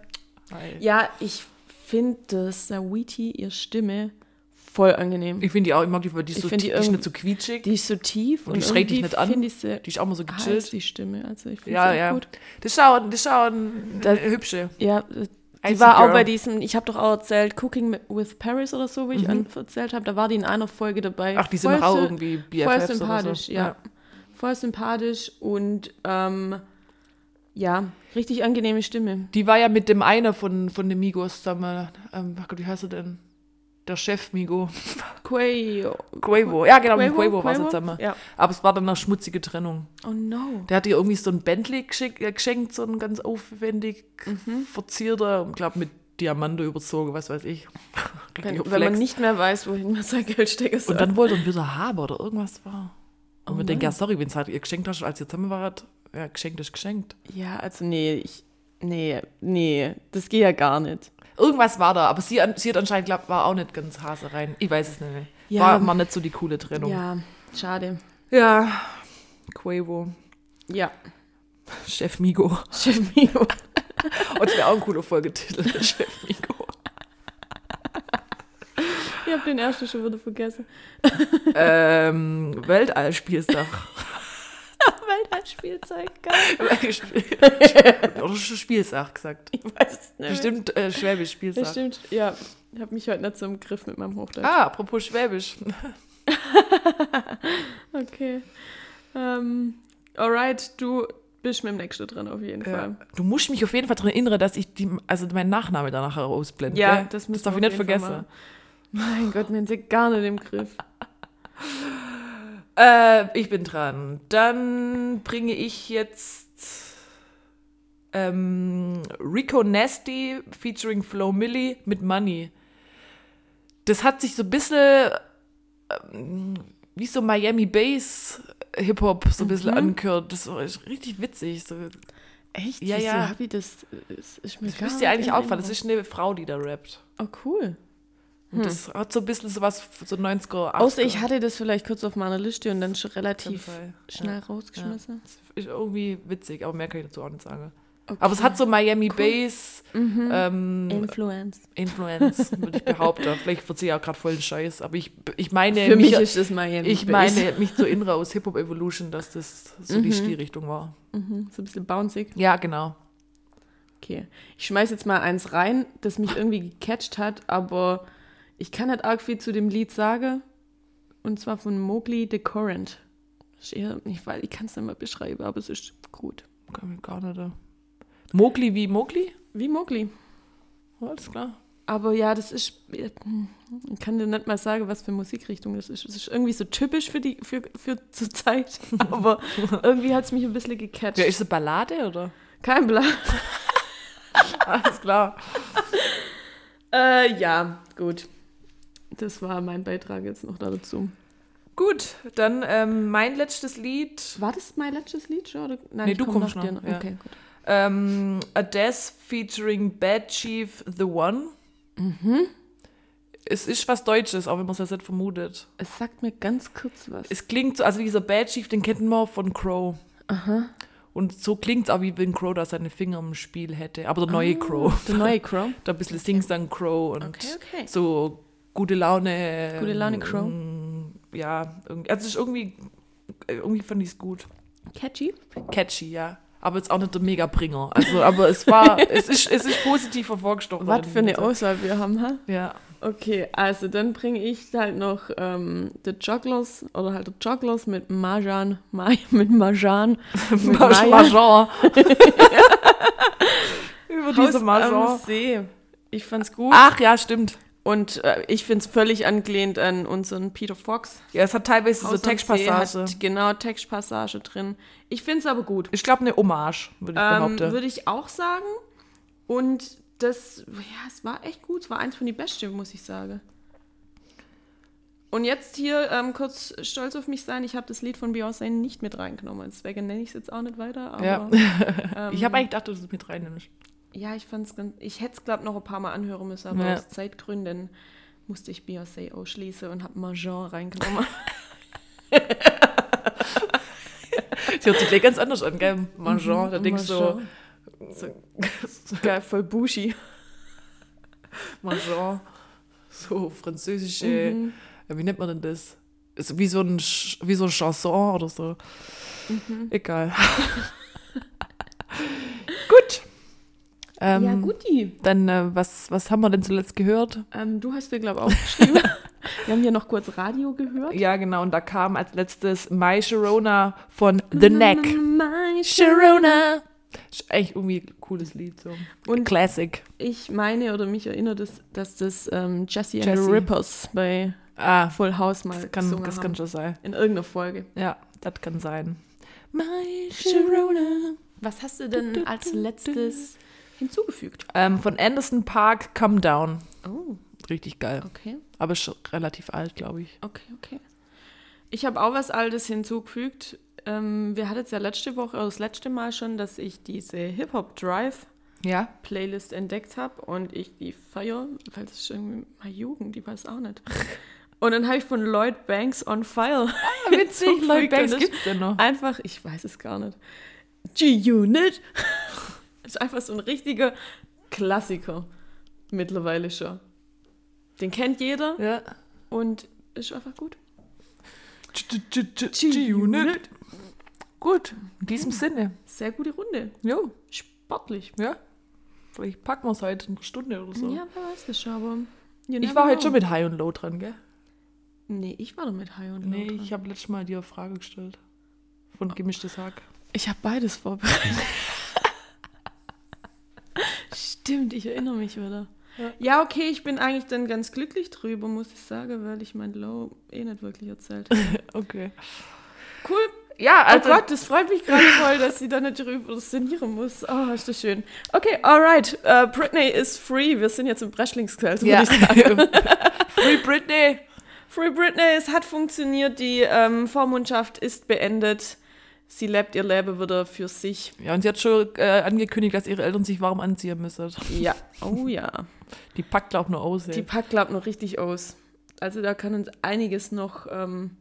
Ja, ich finde Sawiti, ihre Stimme, voll angenehm. Ich finde die auch, ich mag die, weil die ist, so, die die, die ist nicht so quietschig. Die ist so tief Und die schreit dich nicht an. sie Die ist auch mal so gechillt. die Stimme. Also ich finde Ja, sie ja. gut. Das ist auch, das ist auch ein, Das- eine hübsche. Ja, die war auch Girl. bei diesem, ich habe doch auch erzählt, Cooking with Paris oder so, wie ich Mhm. erzählt habe, da war die in einer Folge dabei. Ach, die sind Voll auch irgendwie Voll BFFs sympathisch, oder so. ja. Voll sympathisch und ähm, ja, richtig angenehme Stimme. Die war ja mit dem einer von, von den Migos zusammen. Ähm, ach Gott, wie heißt er denn? Der Chef Migo. Quay. Quavo. Ja, genau, mit Quavo war sie Quavo? zusammen. Ja. Aber es war dann eine schmutzige Trennung. Oh no. Der hat ihr irgendwie so ein Bentley geschick, äh, geschenkt, so ein ganz aufwendig Mhm. verzierter, ich glaube mit Diamante überzogen, was weiß ich. Wenn, wenn man nicht mehr weiß, wohin man sein Geld stecken soll. Und dann wollte er wieder haben oder irgendwas war. Und Oh man denkt, nein. ja, sorry, wenn es halt ihr geschenkt hast, als ihr zusammen wart, ja, geschenkt ist geschenkt. ja, also nee, ich. Nee, nee, das geht ja gar nicht. Irgendwas war da, aber sie, sie hat anscheinend, glaub, war auch nicht ganz Hase rein. Ich weiß es nicht mehr. Ja. War mal nicht so die coole Trennung. Ja, schade. Ja. Quavo. Ja. Chef Migo. Chef Mio. Und wäre auch ein cooler Folgetitel. Chef Migo. Ich habe den ersten schon wieder vergessen. ähm, Weltallspieltag. Weltallspielzeug, geil. Oder schon Spielsache gesagt. Ich weiß es nicht. Bestimmt äh, Schwäbisch Spielsache. Bestimmt, ja. Ich habe mich heute nicht so im Griff mit meinem Hochdeutsch. Ah, apropos Schwäbisch. Okay. Ähm, alright, du bist mit dem nächsten dran auf jeden Ja. Fall. Du musst mich auf jeden Fall daran erinnern, dass ich die, also meinen Nachnamen danach ausblende. Ja, gell? das, das darf ich nicht vergessen. Mein Gott, haben sie gar nicht im Griff. Äh, ich bin dran. Dann bringe ich jetzt ähm, Rico Nasty featuring Flo Milli mit Money. Das hat sich so ein bisschen ähm, wie so Miami Bass Hip-Hop so ein bisschen Mhm. angehört. Das echt richtig witzig. So, Echt? Ja, Wieso ja. hab ich das? Das ist mir das müsste nicht eigentlich auffallen. Das ist eine Frau, die da rappt. Oh, cool. Und das hat so ein bisschen sowas, so 90er, 80er. Außer ich hatte das vielleicht kurz auf meiner Liste und dann schon relativ schnell rausgeschmissen. Das ist irgendwie witzig, aber mehr kann ich dazu auch nicht sagen. Okay. Aber es hat so Miami Bass Mhm. ähm, Influence. Influence, würde ich behaupten. Vielleicht verziehe ich auch gerade voll den Scheiß, aber ich, ich meine, Für mich mich, ist das Miami ich Bass. meine mich zu erinnern aus Hip-Hop Evolution, dass das so die Mhm. Stilrichtung war. Mhm, so ein bisschen bouncy. Ja, genau. Okay. Ich schmeiß jetzt mal eins rein, das mich irgendwie gecatcht hat, aber ich kann nicht arg viel zu dem Lied sagen. Und zwar von Mowgli the Current. Ich, weiß- ich kann es nicht mal beschreiben, aber es ist gut. Kann ich gar nicht. äh. Mowgli wie Mowgli? Wie Mowgli. Alles klar. Aber ja, das ist. Ich kann dir nicht mal sagen, was für Musikrichtung das ist. Es ist irgendwie so typisch für die für, für zur Zeit. Aber irgendwie hat es mich ein bisschen gecatcht. Ja, ist es eine Ballade oder? Kein Plan. Alles klar. Äh, ja, gut. Das war mein Beitrag jetzt noch dazu. Gut, dann ähm, mein letztes Lied. War das mein letztes Lied schon? Oder? Nein, Nee, du komm kommst dir noch, ja. Okay, gut. Ähm, A Death featuring Bad Chief The One. Mhm. Es ist was Deutsches, auch wenn man es jetzt nicht vermutet. Es sagt mir ganz kurz was. Es klingt so, also dieser Bad Chief, den kennt man von Crow. Aha. Und so klingt es auch, wie wenn Crow da seine Finger im Spiel hätte. Aber der neue Crow. Ah, Der neue Crow. Da ein bisschen Sing-Sang Crow und Okay, okay. so gute Laune. Gute Laune Crow. ähm, Ja, irgendwie, also es ist irgendwie, irgendwie fand ich es gut. Catchy. Catchy, ja. Aber jetzt auch nicht der Mega-Bringer. Also, aber es war, es ist, es ist positiv hervorgestochen. Was für eine. Auswahl wir haben, ha? Ja. Okay, also dann bringe ich halt noch ähm, The Jugglers oder halt The Jugglers mit Marjan, Ma mit Marjan, mit. Major. Über diese Major. See. Ich fand's gut. Ach ja, stimmt. Und äh, ich find's völlig angelehnt an unseren Peter Fox. Ja, es hat teilweise so Haus See Textpassage. Genau, Textpassage drin. Ich find's aber gut. Ich glaube, eine Hommage, würde ich Ähm, behaupten. Würde ich auch sagen. Und das, ja, es war echt gut. Es war eins von die Besten, muss ich sagen. Und jetzt hier ähm, kurz stolz auf mich sein. Ich habe das Lied von Beyoncé nicht mit reingenommen. Deswegen nenne ich es jetzt auch nicht weiter. Aber, Ja. ähm, ich habe eigentlich gedacht, dass du es mit reinnimmst. Ja, ich fand es ganz. Ich hätte es, glaube noch ein paar Mal anhören müssen, aber Ja. aus Zeitgründen musste ich Beyoncé ausschließen und habe Major reingenommen. Sie hört sich gleich ganz anders an, gell? Major, da denkst du so, so geil, voll Bushi. Major, so französische, Mhm. wie nennt man denn das? Ist wie so ein, wie so ein Chanson oder so. Mhm. Egal. Gut. Ähm, ja, guti. Dann, äh, was, was haben wir denn zuletzt gehört? Ähm, du hast dir, glaube ich, aufgeschrieben. Wir haben hier noch kurz Radio gehört. Ja, genau, und da kam als letztes My Sharona von The Neck. My Sharona. Ist echt irgendwie ein cooles Lied. So. Und Classic. ich meine oder mich erinnert, dass, dass das ähm, Jesse and Jessie. the Rippers bei Ah, Full House mal das kann, das kann schon sein. In irgendeiner Folge. Ja, das kann sein. My Sharona. Was hast du denn als letztes hinzugefügt? Ähm, von Anderson Park, Come Down. Oh, Richtig geil. okay, Aber ist schon relativ alt, glaube ich. okay, okay. Ich habe auch was Altes hinzugefügt. Ähm, wir hatten es ja letzte Woche, oder das letzte Mal schon, dass ich diese Hip-Hop Drive Ja? Playlist entdeckt habe und ich die feier, weil das ist irgendwie meine Jugend, ich weiß auch nicht. Und dann habe ich von Lloyd Banks on File. Witzig, So Lloyd Banks gibt's denn noch? Einfach, ich weiß es gar nicht. G-Unit. ist einfach so ein richtiger Klassiker. Mittlerweile schon. Den kennt jeder Ja. und ist einfach gut. G-Unit. Gut, in diesem Sinne. Sehr gute Runde. Jo, Sportlich. ja. Vielleicht packen wir es heute eine Stunde oder so. Ja, wer weiß das schon, aber. ich war heute know. schon mit High und Low dran, gell? Nee, ich war doch mit High und Low. Nee, dran. ich habe letztes Mal dir eine Frage gestellt. von Gemischtes Hack? Ich habe beides vorbereitet. Stimmt, ich erinnere mich wieder. Ja. Ja. okay, ich bin eigentlich dann ganz glücklich drüber, muss ich sagen, weil ich mein Low eh nicht wirklich erzählt habe. Okay. Cool. Ja, also oh Gott, das freut mich gerade voll, dass sie da nicht drüber sinnieren muss. Oh, ist das schön. Okay, alright. Uh, Britney is free. Wir sind jetzt im Breschlingsquell, ja. würde ich sagen. Free Britney. Free Britney, es hat funktioniert. Die ähm, Vormundschaft ist beendet. Sie lebt ihr Leben wieder für sich. Ja, und sie hat schon äh, angekündigt, dass ihre Eltern sich warm anziehen müssen. Ja. Oh ja. Die packt, glaub nur aus. Die Ey. packt, glaub noch richtig aus. Also da kann uns einiges noch, ähm,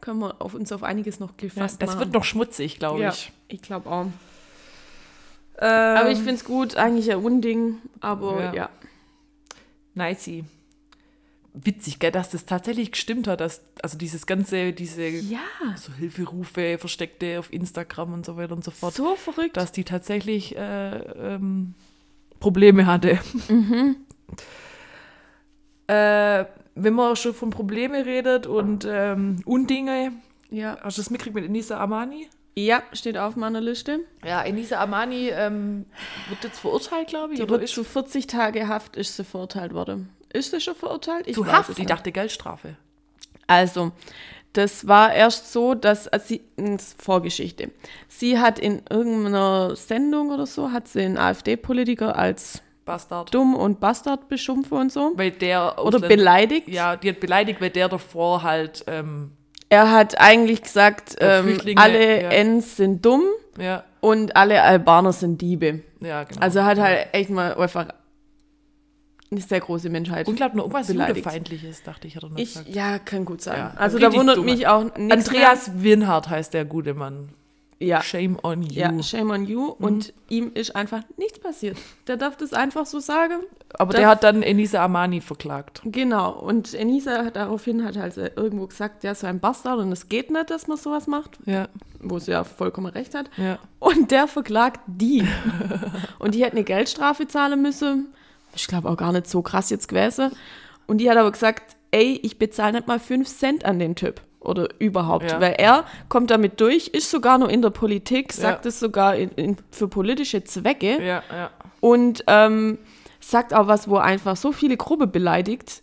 können wir auf uns auf einiges noch Ja, gefasst das machen. wird noch schmutzig, glaube ja, ich. ich glaube auch. Ähm, Aber ich finde es gut, eigentlich ein Unding, aber Ja. ja. Nicey. Witzig, gell, dass das tatsächlich gestimmt hat, dass, also dieses ganze, diese Ja, so Hilferufe, Versteckte auf Instagram und so weiter und so fort, so verrückt. dass die tatsächlich äh, ähm, Probleme hatte. Mhm. Äh, wenn man schon von Probleme redet und ähm, Undinge, ja. hast du das mitgekriegt mit Enisa Amani? ja, steht auf meiner Liste. Ja, Enisa Amani ähm, wird jetzt verurteilt, glaube ich. Die oder wird ist zu 40 Tage Haft ist sie verurteilt worden. Ist sie schon verurteilt? Ich zu Haft. Ich dachte Geldstrafe. Also, das war erst so, dass also sie, ins Vorgeschichte. Sie hat in irgendeiner Sendung oder so, hat sie einen AfD-Politiker als Bastard. dumm und Bastard beschimpft und so. Weil der Oder Ausländer- beleidigt. Ja, die hat beleidigt, weil der davor halt, ähm, Er hat eigentlich gesagt, ähm, alle ja. Ns sind dumm ja, und alle Albaner sind Diebe. ja, genau. Also hat halt echt mal einfach eine sehr große Menschheit. Und glaub noch irgendwas. Judefeindliches, dachte ich, hat er noch Ich, gesagt. ja, kann gut sein. Ja, also da wundert dumm. mich auch nichts Andreas Winhardt heißt der gute Mann. Ja. Shame on you. Ja, shame on you. Mhm. Und ihm ist einfach nichts passiert. Der darf das einfach so sagen. Aber der hat dann Enisa Amani verklagt. Genau. Und Enisa hat daraufhin hat halt irgendwo gesagt, der ist so ein Bastard und es geht nicht, dass man sowas macht, Ja, wo sie ja vollkommen recht hat. ja. Und der verklagt die. und die hätte eine Geldstrafe zahlen müssen. Ich glaube auch gar nicht so krass jetzt gewesen. Und die hat aber gesagt, ey, ich bezahle nicht mal 5 Cent an den Typ. Oder überhaupt. Ja. Weil er kommt damit durch, ist sogar noch in der Politik, sagt Ja. es sogar in, in, für politische Zwecke. Ja, ja. und ähm, sagt auch was, wo er einfach so viele Gruppe beleidigt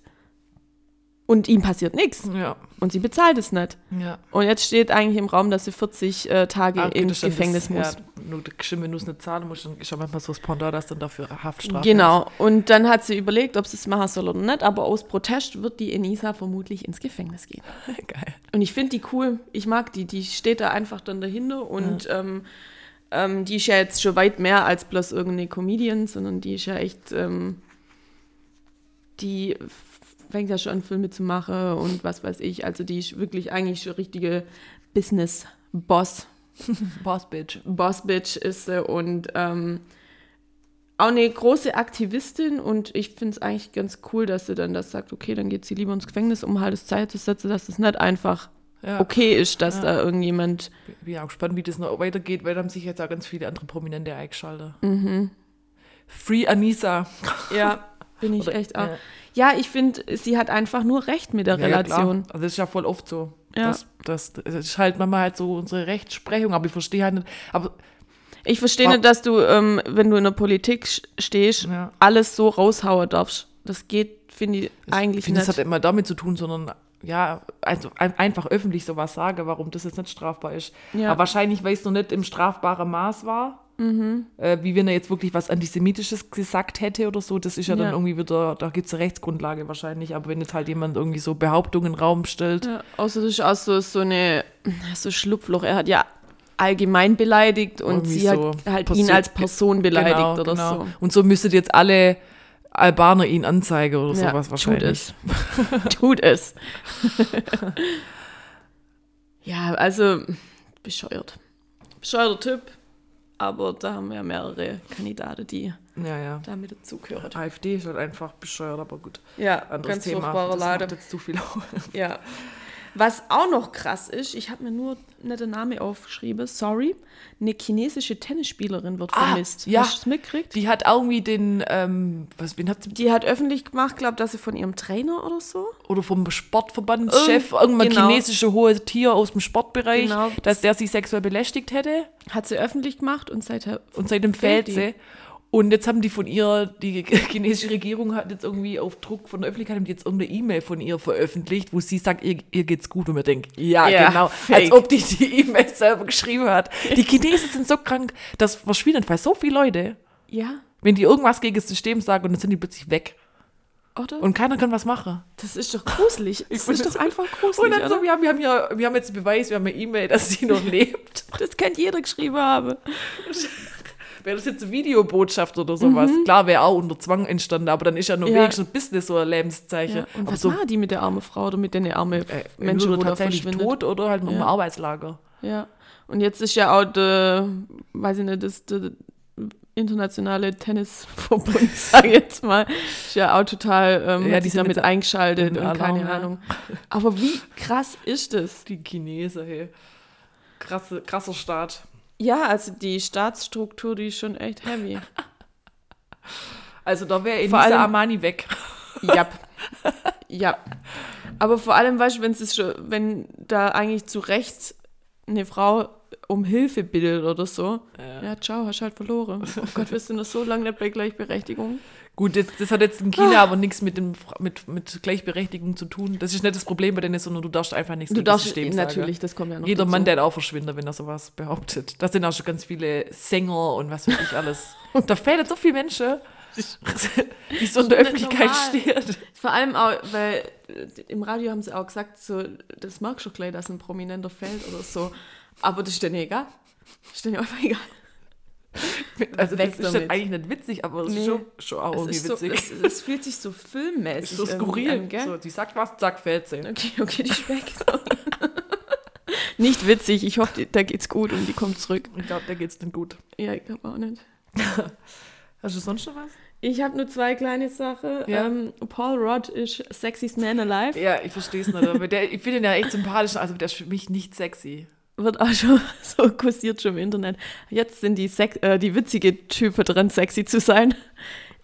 und ihm passiert nichts Ja, und sie bezahlt es nicht. ja. Und jetzt steht eigentlich im Raum, dass sie 40 äh, Tage Ah, okay, ins das stimmt, Gefängnis das, muss. Ja, wenn du es nicht zahlen musst, dann ist ja manchmal so das Pendant, dass dann dafür Haftstrafe Genau. Und dann hat sie überlegt, ob sie es machen soll oder nicht, aber aus Protest wird die Enisa vermutlich ins Gefängnis gehen. ist. Geil. Und ich finde die cool. Ich mag die. Die steht da einfach dann dahinter und ähm, ähm, die ist ja jetzt schon weit mehr als bloß irgendeine Comedian, sondern die ist ja echt, ähm, die fängt ja schon an, Filme zu machen und was weiß ich. Also die ist wirklich eigentlich schon richtige Business-Boss. Boss Bitch. Boss-Bitch ist sie und ähm, auch eine große Aktivistin und ich finde es eigentlich ganz cool, dass sie dann das sagt, okay, dann geht sie lieber ins Gefängnis, um halt das Zeit zu setzen, dass es nicht einfach Ja. okay ist, dass Ja. da irgendjemand. Bin auch gespannt, wie das noch weitergeht, weil da haben sich jetzt auch ganz viele andere Prominente eingeschaltet. Mhm. Free Anissa. Ja, bin ich Oder- echt auch. ja. Ja, ich finde, sie hat einfach nur recht mit der Ja, ja, Relation. klar. also das ist ja voll oft so. Ja. Das, das, das ist halt manchmal halt so unsere Rechtsprechung, aber ich verstehe halt nicht. Aber ich verstehe nicht, dass du, ähm, wenn du in der Politik stehst, Ja. alles so raushauen darfst. Das geht, finde ich, ich eigentlich finde, nicht. das hat immer damit zu tun, sondern ja, also ein, einfach öffentlich sowas sage, warum das jetzt nicht strafbar ist. Ja. Aber wahrscheinlich, weil es noch nicht im strafbaren Maß war. Mhm. Äh, wie wenn er jetzt wirklich was Antisemitisches gesagt hätte oder so, das ist ja, Ja. dann irgendwie wieder, da gibt es eine Rechtsgrundlage wahrscheinlich, aber wenn jetzt halt jemand irgendwie so Behauptungen in den Raum stellt, Ja, außer das ist auch so, so eine so Schlupfloch. Er hat ja allgemein beleidigt und Irgendwie sie so hat halt Perso- ihn als Person beleidigt Genau, oder genau. so. Und so müsstet jetzt alle Albaner ihn anzeigen oder Ja, sowas wahrscheinlich. Tut es. tut es. ja, also bescheuert. Bescheuerter Typ, aber da haben wir ja mehrere Kandidaten, die Ja, ja. damit dazugehören. AfD ist halt einfach bescheuert, aber gut. Ja, Anderes ganz Thema. furchtbarer macht jetzt zu viel. Ja. Was auch noch krass ist, ich habe mir nur nicht den Namen aufgeschrieben, sorry. Eine chinesische Tennisspielerin wird Ah, vermisst. ja. Hast du es mitgekriegt? Die hat irgendwie den, ähm, was, wen hat sie, Die hat öffentlich gemacht, glaube dass sie von ihrem Trainer oder so. oder vom Sportverbandschef, irgendein genau. chinesische hohe Tier aus dem Sportbereich, Genau. dass der sie sexuell belästigt hätte. Hat sie öffentlich gemacht und seither. Und seitdem fällt sie. Und jetzt haben die von ihr, die chinesische Regierung hat jetzt irgendwie auf Druck von der Öffentlichkeit haben die jetzt irgendeine E-Mail von ihr veröffentlicht, wo sie sagt, ihr, ihr geht's gut. Und man denkt, ja, Ja, genau. fake. Als ob die die E-Mail selber geschrieben hat. Die Chinesen sind so krank, das verschwinden weil so viele Leute, Ja, wenn die irgendwas gegen das System sagen und dann sind die plötzlich weg. oder? Und keiner kann was machen. das ist doch gruselig. Das ist doch einfach Und gruselig, dann so, wir haben, wir haben ja, wir haben jetzt einen Beweis, wir haben eine E-Mail, dass sie noch lebt. Das kann jeder geschrieben haben. Wäre das jetzt eine Videobotschaft oder sowas? Klar, wäre auch unter Zwang entstanden, aber dann ist ja nur Mhm. Ja. wenigstens ein Business so ein Lebenszeichen. Ja. Und aber was so machen die mit der armen Frau oder mit den armen äh, Menschen, da tatsächlich tot oder halt noch im Ja. Arbeitslager. Ja. Und jetzt ist ja auch der, weiß ich nicht, das der internationale Tennisverbund, sag ich jetzt mal, ist ja auch total, ähm, Ja, die sind damit eingeschaltet und keine. Ahnung. Aber wie krass ist das? Die Chinesen, hey. Krasse, krasser Staat. Ja, also die Staatsstruktur, die ist schon echt heavy. Also da wäre Vor Elisa allem- Armani weg. Ja. ja. Aber vor allem, weißt du, wenn es schon, wenn da eigentlich zu Recht eine Frau um Hilfe bittet oder so, ja, ciao, hast halt verloren. Oh Gott, wir sind noch so lange nicht bei Gleichberechtigung. Gut, das, das hat jetzt in China aber nichts mit, dem, mit, mit Gleichberechtigung zu tun. Das ist nicht das Problem bei denen, sondern du darfst einfach nichts Du das darfst System natürlich, sagen. das kommt ja noch Jeder dazu. Mann, der auch verschwindet, wenn er sowas behauptet. Da sind auch schon ganz viele Sänger und was weiß ich alles. Und da fehlen so viele Menschen, die so in der Öffentlichkeit stehen. Vor allem auch, weil äh, im Radio haben sie auch gesagt, so, das mag schon gleich, dass ein Prominenter fällt oder so. Aber das ist denen egal. Das ist denen einfach egal. Also Weg das ist damit. eigentlich nicht witzig, aber es Nee. ist schon, schon auch Es, irgendwie so, witzig. es, es fühlt sich so filmmäßig ist so skurril. an, gell? so, die sagt was, zack, fällt sie. Okay, okay, die weg. So. Nicht witzig, ich hoffe, da geht's gut und die kommt zurück. Ich glaube, da geht's dann gut. Ja, ich glaube auch nicht. Hast du sonst noch was? Ich habe nur zwei kleine Sachen. Ja. Ähm, Paul Rudd ist Sexiest Man Alive. Ja, ich verstehe es nicht. Aber der, ich finde ihn ja echt sympathisch, also der ist für mich nicht sexy. Wird auch schon so kursiert schon im Internet. Jetzt sind die, Sex äh, die witzige Typen dran, sexy zu sein.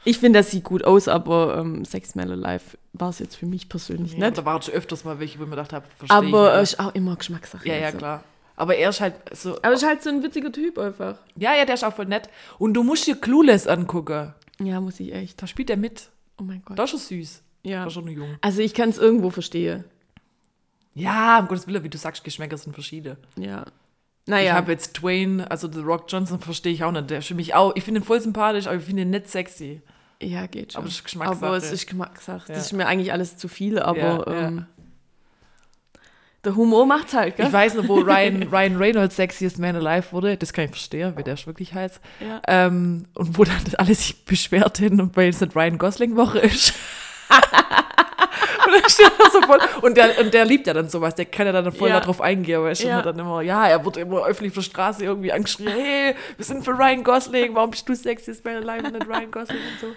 Ich finde, das sieht gut aus, aber ähm, Sex Man Alive war es jetzt für mich persönlich Ja, nicht. da waren schon öfters mal welche, wo ich mir gedacht habe, verstehe Aber ich ist auch immer Geschmackssache. Ja, ja, also. klar. Aber er ist halt so. Aber es ist halt so ein witziger Typ einfach. Ja, ja, der ist auch voll nett. Und du musst dir Clueless angucken. Ja, muss ich echt. Da spielt er mit. Oh mein Gott. Da ist er süß. Ja. Da ist er nur jung. Also ich kann es irgendwo verstehen. Ja, um Gottes Willen, wie du sagst, Geschmäcker sind verschiedene. Ja. Ich Naja. habe jetzt Dwayne, also The Rock Johnson, verstehe ich auch nicht. Der für mich auch, ich finde ihn voll sympathisch, aber ich finde ihn nicht sexy. Ja, geht schon. Aber es ist Geschmackssache. Aber es ist Geschmackssache. Ja. Das ist mir eigentlich alles zu viel, aber Ja, ja. ähm, der Humor macht's halt, gell? Ich weiß noch, wo Ryan, Ryan Reynolds Sexiest Man Alive wurde. Das kann ich verstehen, wie der ist wirklich heiß. Ja. Ähm, und wo dann alle sich beschwert hin und weil es nicht Ryan Gosling Woche ist. und, dann steht er so voll, und, der, und der liebt ja dann sowas, der kann ja dann voll Ja. darauf eingehen, weil er Ja. dann immer, ja, er wird immer öffentlich auf der Straße irgendwie angeschrien, hey, wir sind für Ryan Gosling, warum bist du Sexiest Man Alive und nicht Ryan Gosling und so.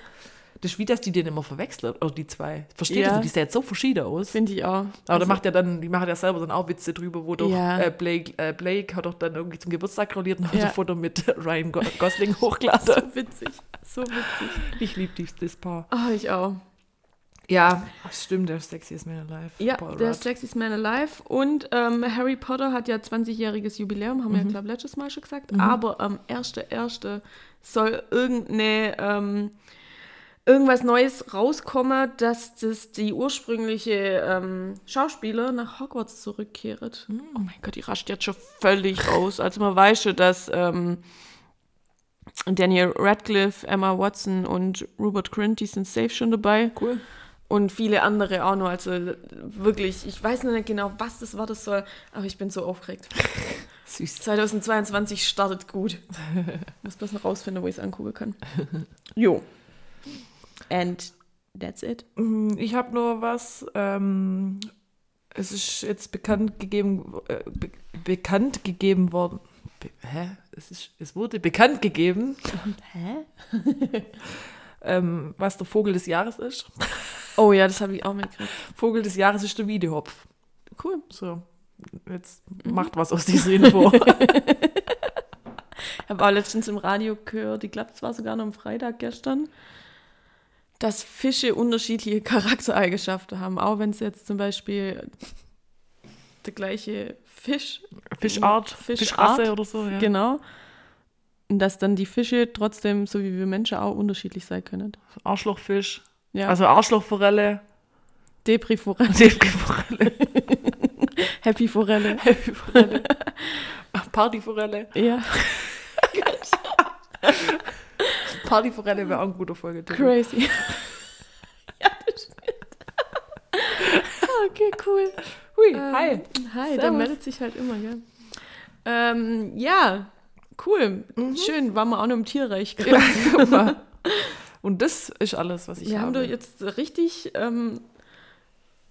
Das ist wie, dass die den immer verwechseln, oder die zwei. Versteht Ja. ihr, die sehen jetzt so verschieden aus. Finde ich auch. Aber Also, da macht er dann, die machen ja selber dann auch Witze drüber, wo doch Ja. äh, Blake, äh, Blake hat doch dann irgendwie zum Geburtstag gratuliert und hat Ja. ein Foto mit Ryan Go Gosling hochgeladen. so witzig. So witzig. Ich liebe dieses Paar. Ah, ich auch. Ja, das stimmt, der Sexiest Man Alive. Ja, Paul der Rudd. Sexiest Man Alive. Und ähm, Harry Potter hat ja 20-jähriges Jubiläum, haben wir ja, glaube letztes Mal schon gesagt. Aber am 1.1. soll irgendeine, ähm, irgendwas Neues rauskommen, dass das die ursprüngliche ähm, Schauspieler nach Hogwarts zurückkehrt. Oh mein Gott, die rascht jetzt schon völlig aus. Also man weiß schon, dass ähm, Daniel Radcliffe, Emma Watson und Rupert Grint, die sind safe schon dabei. Cool. Und viele andere auch noch. Also wirklich, ich weiß noch nicht genau, was das war, das soll, aber ich bin so aufgeregt. Süß. 2022 startet gut. Muss bloß noch rausfinden, wo ich es angucken kann. Jo. And that's it. Mm, Ich habe nur was. Ähm, es ist jetzt bekannt gegeben, äh, be bekannt gegeben worden. Be hä? Es, ist, es wurde bekannt gegeben, Hä? Ähm, was der Vogel des Jahres ist. Oh ja, das habe ich auch mitgekriegt. Vogel des Jahres ist der Wiedehopf. cool. So, jetzt Mhm. macht was aus dieser Info. Ich habe auch letztens im Radio gehört, ich glaube, es war sogar noch am Freitag gestern, dass Fische unterschiedliche Charaktereigenschaften haben. Auch wenn es jetzt zum Beispiel der gleiche Fisch, Fischart, Fischart, Fischrasse oder so. Ja. genau, und dass dann die Fische trotzdem, so wie wir Menschen, auch unterschiedlich sein können. Arschlochfisch. Ja, Also Arschlochforelle, Depri-Forelle, Seeforelle, Happy-Forelle. Forelle, Partyforelle. Ja, Partyforelle wäre auch ein guter Folgetitel. crazy. ja, das stimmt. okay, cool. Hui, Ähm, hi. Hi, der Servus. meldet sich halt immer, gell? Ähm, ja, cool. Schön, waren wir auch noch im Tierreich. Mhm. Mal. Und das ist alles, was ich Wir haben habe. doch jetzt richtig ähm,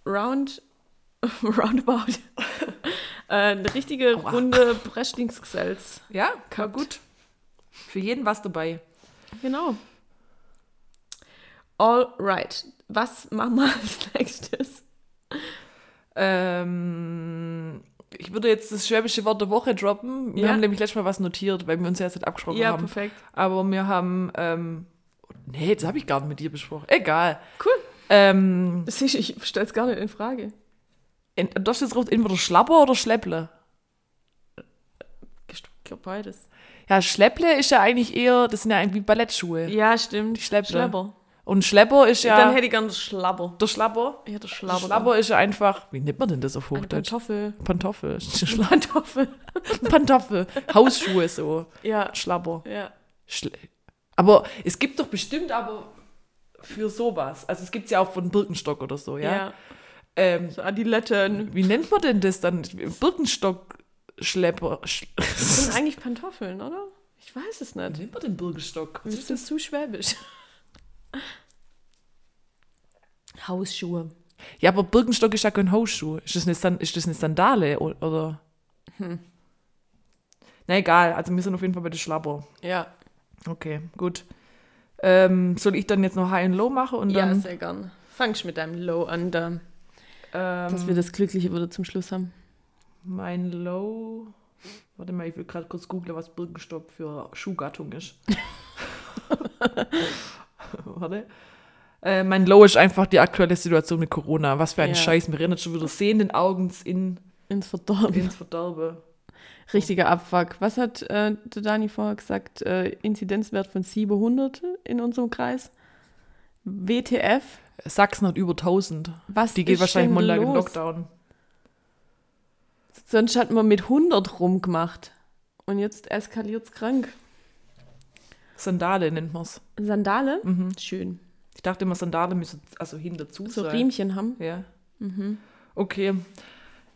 round, roundabout äh, eine richtige Aua. Runde Breschlingsgesells. ja, war gut. Für jeden was dabei. Genau. All right. Was machen wir als nächstes? Ähm, ich würde jetzt das schwäbische Wort der Woche droppen. Wir Ja. haben nämlich letztes Mal was notiert, weil wir uns ja jetzt nicht abgesprochen Ja, haben. perfekt. Aber wir haben, ähm, nee, das habe ich gar nicht mit dir besprochen. Egal. Cool. Ähm, Das ist, ich stelle es gar nicht in Frage. in, da steht drauf entweder Schlapper oder Schlepple. Ich glaube beides. Ja, Schlepple ist ja eigentlich eher, das sind ja irgendwie Ballettschuhe. Ja, stimmt. Die Schlepper. Schlepper. Und Schlepper ist ja Dann hätte ich gerne das Schlapper. der Schlapper. Ich hätte das Schlapper. Schlapper. Ist ja einfach, wie nennt man denn das auf Eine Hochdeutsch? Pantoffel. Pantoffel. Pantoffel. Pantoffel. Hausschuhe so. Ja, Schlapper. ja. Schle aber es gibt doch bestimmt aber für sowas. Also es gibt es ja auch von Birkenstock oder so, ja. Ja. Ähm, So Adiletten. wie nennt man denn das dann? Birkenstock-Schlepper. Sch Das sind eigentlich Pantoffeln, oder? Ich weiß es wie nicht. nennt man denn Birkenstock? Das ist ist zu schwäbisch. Hausschuhe. Ja, aber Birkenstock ist ja kein Hausschuh. Ist das eine, San ist das eine Sandale oder? Hm. Na egal, also wir sind auf jeden Fall bei der Schlapper. Ja. Okay, gut. Ähm, soll ich dann jetzt noch High and Low machen und Ja, dann, sehr gern. Fangst mit deinem Low an, da, ähm, dass wir das Glückliche wieder zum Schluss haben. mein Low. Warte mal, ich will gerade kurz googeln, was Birkenstock für Schuhgattung ist. Warte. Äh, mein Low ist einfach die aktuelle Situation mit Corona. Was für ein Ja. Scheiß. Rennen jetzt schon wieder sehenden Augens in, Ins Verdorben. ins Verderbe. Richtiger Abfuck. Was hat äh, der Dani vorher gesagt? Äh, Inzidenzwert von 700 in unserem Kreis. WTF? Sachsen hat über 1000. Was Die geht wahrscheinlich Montag in? Lockdown. Sonst hat man mit 100 rumgemacht. Und jetzt eskaliert's krank. Sandale nennt man es. Sandale? Mhm. Schön. Ich dachte immer, Sandale müssen also hinter zu So sein. Riemchen haben. Ja. Mhm. Okay.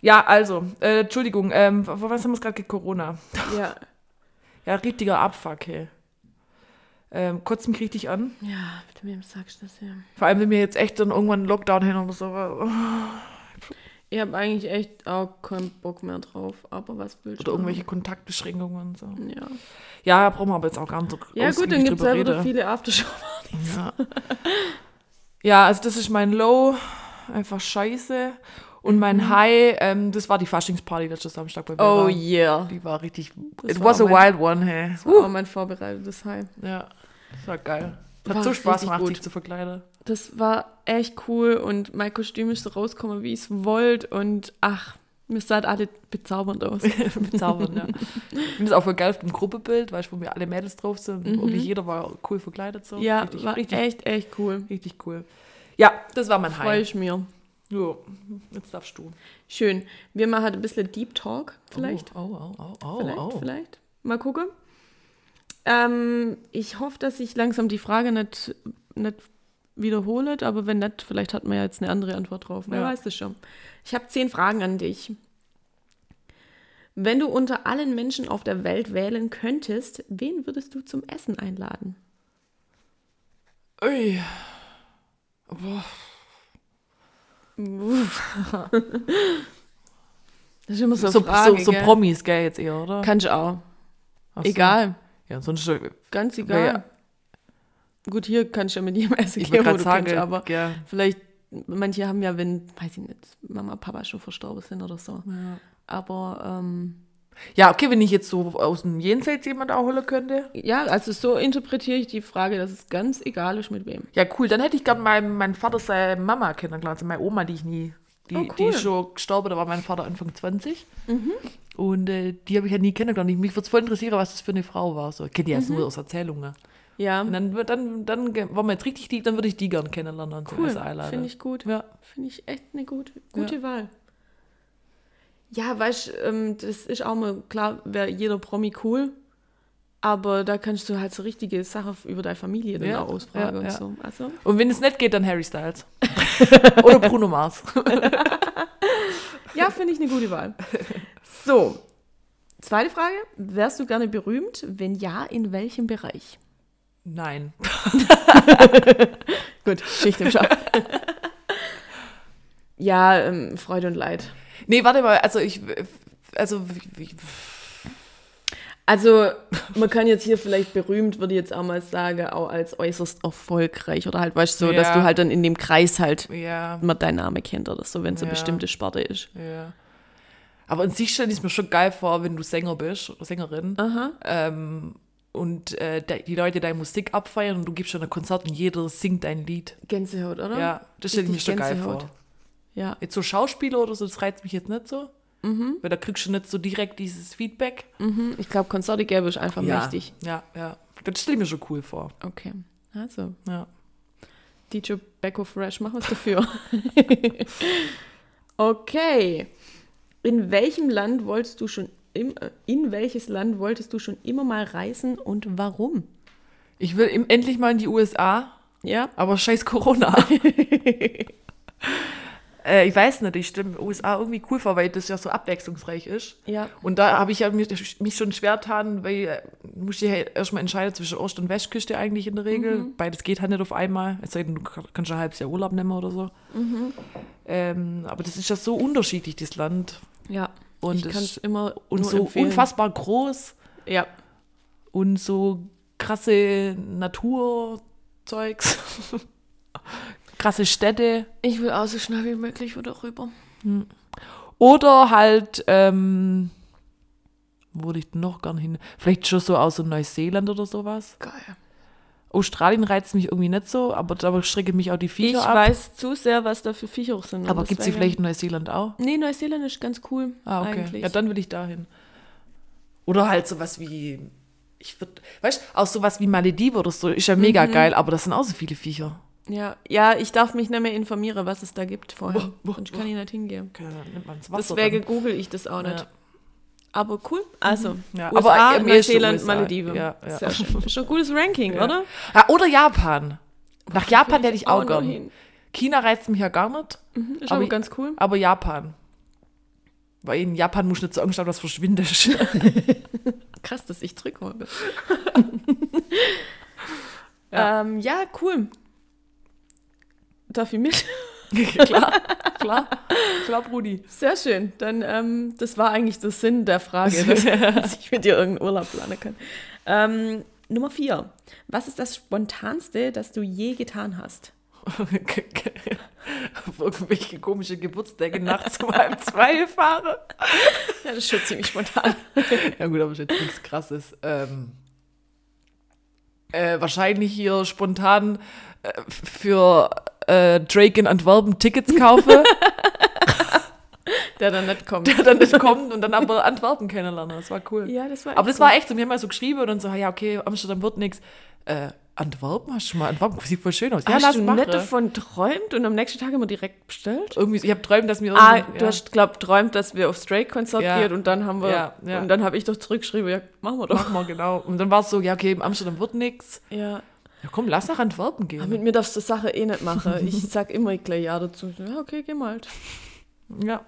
Ja, also, äh, Entschuldigung, ähm, was haben wir gerade Corona? Ja. Ja, richtiger Abfuck, hey. Ähm, kotzt mich richtig an. Ja, mit wem sagst du das ja? Vor allem, wenn wir jetzt echt dann irgendwann einen Lockdown hin oder so. Ich habe eigentlich echt auch keinen Bock mehr drauf. Aber was willst Oder du? irgendwelche Kontaktbeschränkungen und so. Ja, Ja, brauchen wir aber jetzt auch gar nicht so ja gut, dann gibt es ja wieder viele Aftershow. Ja. ja, also das ist mein Low. Einfach scheiße. Und mein Mhm. High, ähm, das war die Faschingsparty letzten Samstag bei mir. Oh war. yeah. Die war richtig. Das It war was a mein- wild one, hey. Das war auch mein vorbereitetes High. Ja, das war geil. Hat War so Spaß gemacht, gut. sich zu verkleiden. Das war echt cool und mein Kostüm ist so rausgekommen, wie ich es wollte. Und ach, mir sah alle bezaubernd aus. Bezaubern, ja. Ich es auch voll geil auf dem Gruppebild, weißt du, wo wir alle Mädels drauf sind. Mhm. Und jeder war cool verkleidet so. ja, richtig, war richtig, echt, echt cool. richtig cool. Ja, das war mein Freue High. ich mir. Ja, jetzt darfst du. Schön. Wir machen ein bisschen Deep Talk, vielleicht. Oh, oh, oh, oh, vielleicht, oh. vielleicht. Mal gucken. Ähm, ich hoffe, dass ich langsam die Frage nicht, nicht wiederhole, aber wenn nicht, vielleicht hat man ja jetzt eine andere Antwort drauf. Wer Ja. weiß das schon. Ich habe zehn Fragen an dich. Wenn du unter allen Menschen auf der Welt wählen könntest, wen würdest du zum Essen einladen? Ui. Boah. Das ist immer so So, Frage, so, so gell? Promis, gell, jetzt eher, oder? Kannst du auch. Ach. Egal. Ja, sonst, Ganz egal. Ja, Gut, hier kannst du ja mit jedem essen gehen, wo gerade du sagen, kannst, aber ja, vielleicht manche haben ja, wenn, weiß ich nicht, Mama, Papa schon verstorben sind oder so. Aber ähm, Ja, okay, wenn ich jetzt so aus dem Jenseits jemand auch holen könnte. ja, also so interpretiere ich die Frage, dass es ganz egal ist, mit wem. Ja, cool. Dann hätte ich gern meinen mein Vater seine Mama kennengelernt, also meine Oma, die ich nie. Die, Oh, die cool. ist schon gestorben, da war mein Vater Anfang 20. Und äh, die habe ich ja nie kennengelernt. Ich- Mich würde es voll interessieren, was das für eine Frau war. So, kennt ihr jetzt nur aus Erzählungen. Ja, Und dann, dann, dann, wenn man jetzt richtig lieb, dann würde ich die gern kennenlernen cool. Finde ich gut. Ja. Finde ich echt eine gut, gute Wahl. Ja, weißt du, ähm, das ist auch mal klar, wäre jeder Promi cool. Aber da kannst du halt so richtige Sachen über deine Familie dann Ja, auch ausfragen ja, und ja. so. Also, Und wenn es nicht geht, dann Harry Styles. Oder Bruno Mars. ja, finde ich eine gute Wahl. So, zweite Frage. Wärst du gerne berühmt? Wenn ja, in welchem Bereich? Nein. Gut, Schicht im Schacht. ja, ähm, Freude und Leid. Nee, warte mal, also ich. Also, wie- Also, man kann jetzt hier vielleicht berühmt, würde ich jetzt auch mal sagen, auch als äußerst erfolgreich oder halt, weißt du, so, dass Ja. du halt dann in dem Kreis halt ja, immer deinen Namen kennt oder so, wenn es eine Ja. bestimmte Sparte ist. ja. Aber in sich stelle ich es mir schon geil vor, wenn du Sänger bist oder Sängerin. Aha. Ähm, und äh, die Leute deine Musik abfeiern und du gibst schon ein Konzert und jeder singt dein Lied. Gänsehaut, oder? Ja, das stelle ich mir schon geil vor. Ja. Jetzt so Schauspieler oder so, das reizt mich jetzt nicht so. Weil da kriegst du nicht so direkt dieses Feedback. Mhm. Ich glaube, Konzerte gäbe ist einfach mächtig. Ja, ja. Das stelle ich mir schon cool vor. Okay. Also, Ja. DJ Becko Fresh, mach was dafür. okay. In welchem Land wolltest du schon in welches Land wolltest du schon immer mal reisen und warum? Ich will endlich mal in die USA, Ja. aber scheiß Corona. äh, ich weiß nicht, ich stelle USA irgendwie cool vor, weil das ja so abwechslungsreich ist. Ja. Und da habe ich ja mich, mich schon schwer getan, weil äh, dich ja erstmal entscheiden zwischen Ost- und Westküste eigentlich in der Regel. Beides geht halt nicht auf einmal. Es sei denn, du kann- kannst schon ein halbes Jahr Urlaub nehmen oder so. Ähm, aber das ist ja so unterschiedlich, das Land. Ja. Und ich kann es immer Und so empfehlen. unfassbar groß Ja. und so krasse Naturzeugs. krasse Städte. Ich will auch so schnell wie möglich wieder rüber. Oder halt, ähm, wo würde ich noch gern hin? Vielleicht schon so aus Neuseeland oder sowas. Geil. Australien reizt mich irgendwie nicht so, aber da schrecke mich auch die Ich Viecher ab. weiß zu sehr, was da für Viecher sind. aber gibt es die vielleicht in Neuseeland auch? Nee, Neuseeland ist ganz cool. Ah, okay. Eigentlich. Ja, dann will ich dahin. Oder halt sowas wie, ich würde, weißt du, auch sowas wie Malediven oder so, ist ja mega Mhm. geil, aber das sind auch so viele Viecher. ja. ja, ich darf mich nicht mehr informieren, was es da gibt vorher. Boah, boah, Sonst kann ich nicht hingehen. Okay, nimmt man ins Wasser. Deswegen google ich das auch nicht. Ja. Aber cool. Also, Ja, USA, aber ehesten Neuseeland, USA. Malediven. Ja, ja. Sehr schön. Ist schon ein gutes Ranking, Ja. oder? Ah, oder Japan. Nach Japan hätte ich auch gern. hin. China reizt mich ja gar nicht, Mhm, Ist Aber aber ganz cool. aber Japan. Weil in Japan muss nicht so Angst haben, dass verschwindet. Krass, dass ich zurückhole. ja. Ähm, ja, cool. Darf ich mit? klar, klar, klar, Brudi. Sehr schön. Dann, ähm, das war eigentlich der Sinn der Frage, dass, dass ich mit dir irgendeinen Urlaub planen kann. Ähm, Nummer vier. Was ist das Spontanste, das du je getan hast? Auf irgendwelche komische Geburtstage nachts um halb zwei fahre. Ja, das ist schon ziemlich spontan. Ja gut, aber ist jetzt nichts krasses. Ähm, äh, wahrscheinlich hier spontan äh, für äh, Drake in Antwerpen Tickets kaufe, Der dann nicht kommt. der dann nicht kommt und dann aber Antwerpen kennenlernen. Das war cool. Ja, das war aber das war echt so, wir haben mal so geschrieben und dann so, ja okay, Amsterdam wird nichts. Äh, Antwerpen, hast du mal Antwerpen? Sieht voll schön aus. Ja, Hast du machen. nicht davon träumt und am nächsten Tag wir direkt bestellt? Irgendwie, ich habe träumt, dass wir Ah, irgendwie- du hast, glaub, träumt, dass wir aufs Drake-Konzert Ja. gehen und dann haben wir, Ja, ja. und dann habe ich doch zurückgeschrieben, ja, machen wir doch. Machen wir, genau. Und dann war es so, ja, okay, in Amsterdam wird nichts. Ja, Ja, komm, lass nach Antwerpen gehen. aber mit mir darfst du die Sache eh nicht machen. Ich sag immer gleich ja dazu. Ja, okay, geh mal halt. Ja.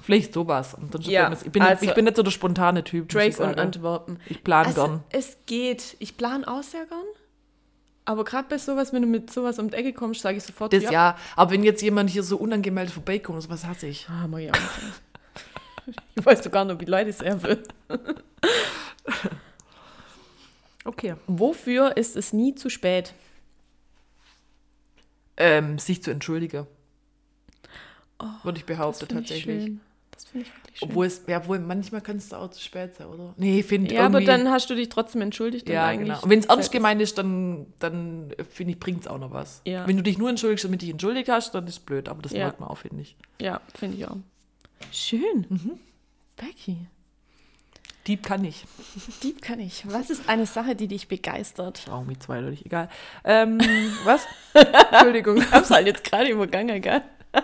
Vielleicht sowas. Und dann Ja, ich, bin, also- ich bin nicht so der spontane Typ. Drake und sagen. Antwerpen. Ich plane Also, gern. es geht. Ich plane auch sehr gern. Aber gerade bei sowas, wenn du mit sowas um die Ecke kommst, sage ich sofort, Das ja. Aber wenn jetzt jemand hier so unangemeldet vorbeikommt, sowas hasse ich. Ah, mach ich auch nicht. Ich weiß doch gar nicht, wie Leute es eher will. Okay. Wofür ist es nie zu spät? Ähm, sich zu entschuldigen. würde ich behaupten, ich tatsächlich. schön. Das finde ich wirklich schön. Obwohl es, ja, wohl manchmal kann es auch zu spät sein, oder? Nee, ich finde ja, aber dann hast du dich trotzdem entschuldigt. Ja, eigentlich genau. Und wenn es ernst ist- gemeint ist, dann, dann finde ich, bringt es auch noch was. Ja. Wenn du dich nur entschuldigst, damit du dich entschuldigt hast, dann ist es blöd. Aber das Ja. merkt man auch, finde ich. Ja, finde ich auch. Schön. Mhm. Becky, Dieb kann ich. Dieb kann ich. Was ist eine Sache, die dich begeistert? Auch mit zweideutig, egal. Ähm, was? Entschuldigung. Ich hab's halt jetzt gerade übergangen, gell?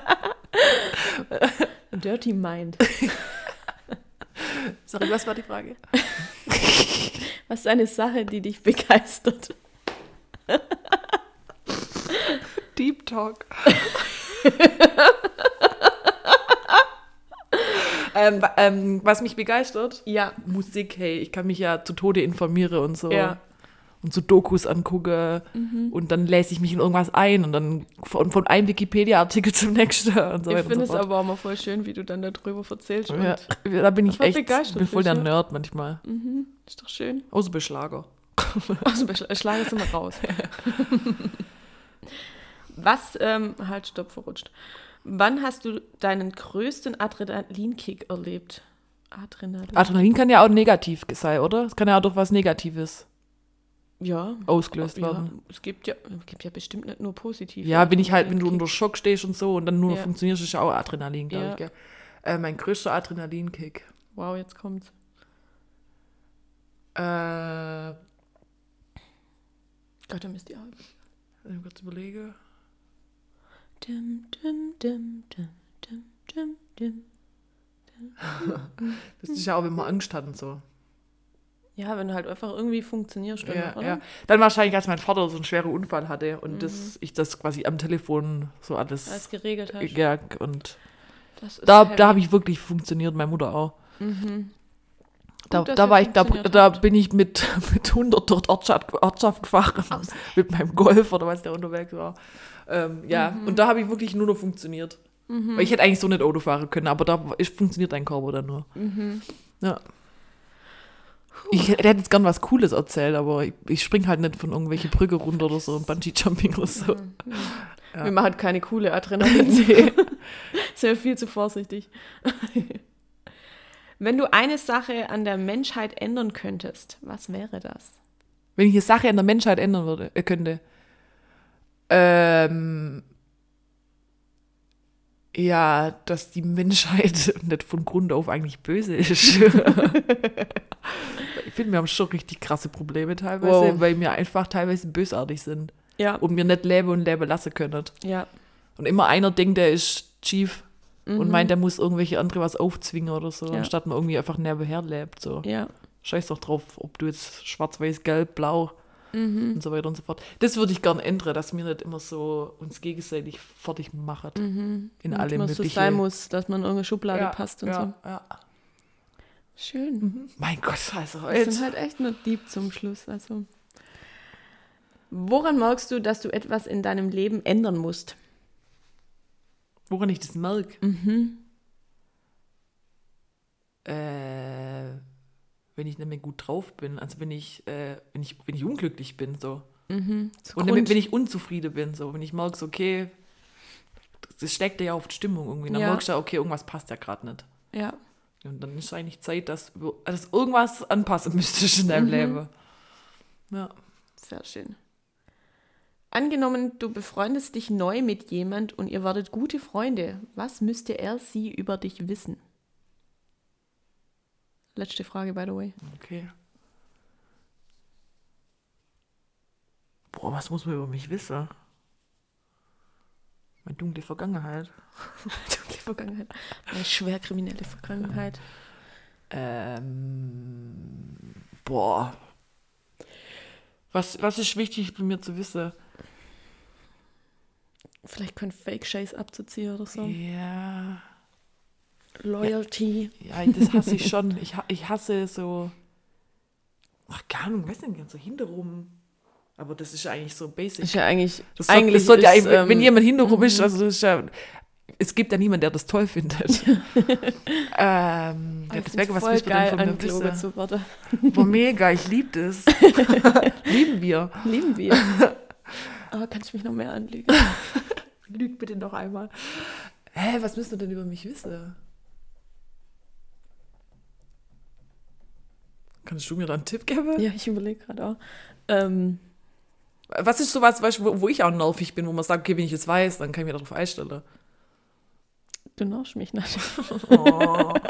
Dirty Mind. Sorry, was war die Frage? Was ist eine Sache, die dich begeistert? Deep Talk. Ähm, ähm, was mich begeistert? Ja. Musik, hey, ich kann mich ja zu Tode informieren und so. Ja. Und so Dokus angucke und dann lese ich mich in irgendwas ein und dann von, von einem Wikipedia-Artikel zum nächsten und so Ich finde und es so fort. aber auch mal voll schön, wie du dann darüber erzählst. Und Ja, da bin ich echt, begeistert bin voll der ja. Nerd manchmal. Ist doch schön. Außer bei Schlager. Also, ich schlage jetzt mal raus. Was, ähm, halt, stopp, verrutscht. Wann hast du deinen größten Adrenalinkick erlebt? Adrenalin. Adrenalin kann ja auch negativ sein, oder? Es kann ja auch durch was Negatives ja. ausgelöst ja, werden. es gibt ja, es gibt ja bestimmt nicht nur positiv. Ja, wenn ich halt, wenn du unter Schock stehst und so und dann nur Ja. funktionierst, ist ja auch Adrenalin, glaube Ja. ich. Gell? Äh, mein größter Adrenalinkick. Wow, jetzt kommt's. Äh, Gott, da müsst ihr auch. ich kurz überlege. Dim, dim, dim, dim, dim, dim, dim. Das ist ja auch, wenn man Angst hat und so. Ja, wenn du halt einfach irgendwie funktionierst, dann, Ja, oder? ja. Dann wahrscheinlich, als mein Vater so einen schweren Unfall hatte und das, ich das quasi am Telefon so alles. Alles geregelt hast. ja, und da, heavy. da habe ich wirklich funktioniert, meine Mutter auch. Mhm. Da, Gut, da war ich, da, da bin ich mit, mit 100 durch die Ortschaft, Ortschaft gefahren, mit meinem Golf oder was der unterwegs war. Ähm, ja, Mhm. und da habe ich wirklich nur noch funktioniert. Weil ich hätte eigentlich so nicht Auto fahren können, aber da ist, funktioniert dein Körper dann nur. Mhm. Ja. Ich hätte jetzt gern was Cooles erzählt, aber ich, ich spring halt nicht von irgendwelche Brücke runter oder so, Bungee-Jumping oder so. Ja. Wir machen halt keine coole Adrenalin. Sind wir viel zu vorsichtig. Wenn du eine Sache an der Menschheit ändern könntest, was wäre das? Wenn ich eine Sache an der Menschheit ändern würde, äh, könnte. Ähm, ja, dass die Menschheit nicht von Grund auf eigentlich böse ist. ich finde, wir haben schon richtig krasse Probleme teilweise, Wow. weil wir einfach teilweise bösartig sind Ja, und wir nicht leben und leben lassen können. ja. Und immer einer denkt, der ist Chief und Mhm. meint, der muss irgendwelche andere was aufzwingen oder so, Ja. anstatt man irgendwie einfach nebenher lebt. So. Ja. Scheiß doch drauf, ob du jetzt schwarz, weiß, gelb, blau Mhm. und so weiter und so fort. Das würde ich gern ändern, dass wir nicht immer so uns gegenseitig fertig machen. Mhm. In Und alle man so sein muss, dass man in irgendeine Schublade Ja, passt und ja, so. ja. Schön. Mein Gott, also Wir sind halt echt nur Dieb zum Schluss. Also. Woran merkst du, dass du etwas in deinem Leben ändern musst? Woran ich das merke? Mhm. Äh, wenn ich nicht mehr gut drauf bin, also wenn ich, äh, wenn ich, wenn ich unglücklich bin, so. Mhm. Und Grund- wenn, ich unzufrieden bin, so, wenn ich merke, so, okay, das steckt ja auf die Stimmung irgendwie. Dann Ja. merkst du ja, okay, irgendwas passt ja gerade nicht. ja. Und dann ist eigentlich Zeit, dass, dass irgendwas anpassen müsstest in deinem Mhm. Leben. Ja. Sehr schön. Angenommen, du befreundest dich neu mit jemand und ihr werdet gute Freunde. Was müsste er sie über dich wissen? Letzte Frage, by the way. Okay. Boah, was muss man über mich wissen? Meine dunkle Vergangenheit. Dunkle Vergangenheit. Eine schwer kriminelle Vergangenheit. Ähm, boah. Was, was ist wichtig bei mir zu wissen? Vielleicht können Fake Shays abzuziehen oder so. Ja. Loyalty. Ja, das hasse ich schon. Ich, ich hasse so. Ach, keine Ahnung, weiß nicht, so hinterrum. Aber das ist ja eigentlich so basic. Ist ja eigentlich. Das eigentlich das soll ja, ist, wenn wenn ähm, jemand hinterrum ist, also das ist ja, es gibt ja niemanden, der das toll findet. ähm, ja, ich deswegen, find's was denn geil, von mir zu werden. Boah, mega, ich liebe das. Lieben wir. Lieben wir. Aber kann ich mich noch mehr anlügen? Lüg bitte noch einmal. Hä, was müsst ihr denn über mich wissen? Kannst du mir da einen Tipp geben? Ja, ich überlege gerade auch. Ähm, Was ist sowas, weißt, du, wo, wo ich auch nervig bin, wo man sagt, okay, wenn ich es weiß, dann kann ich mir darauf einstellen. du nervst mich nicht. Oh.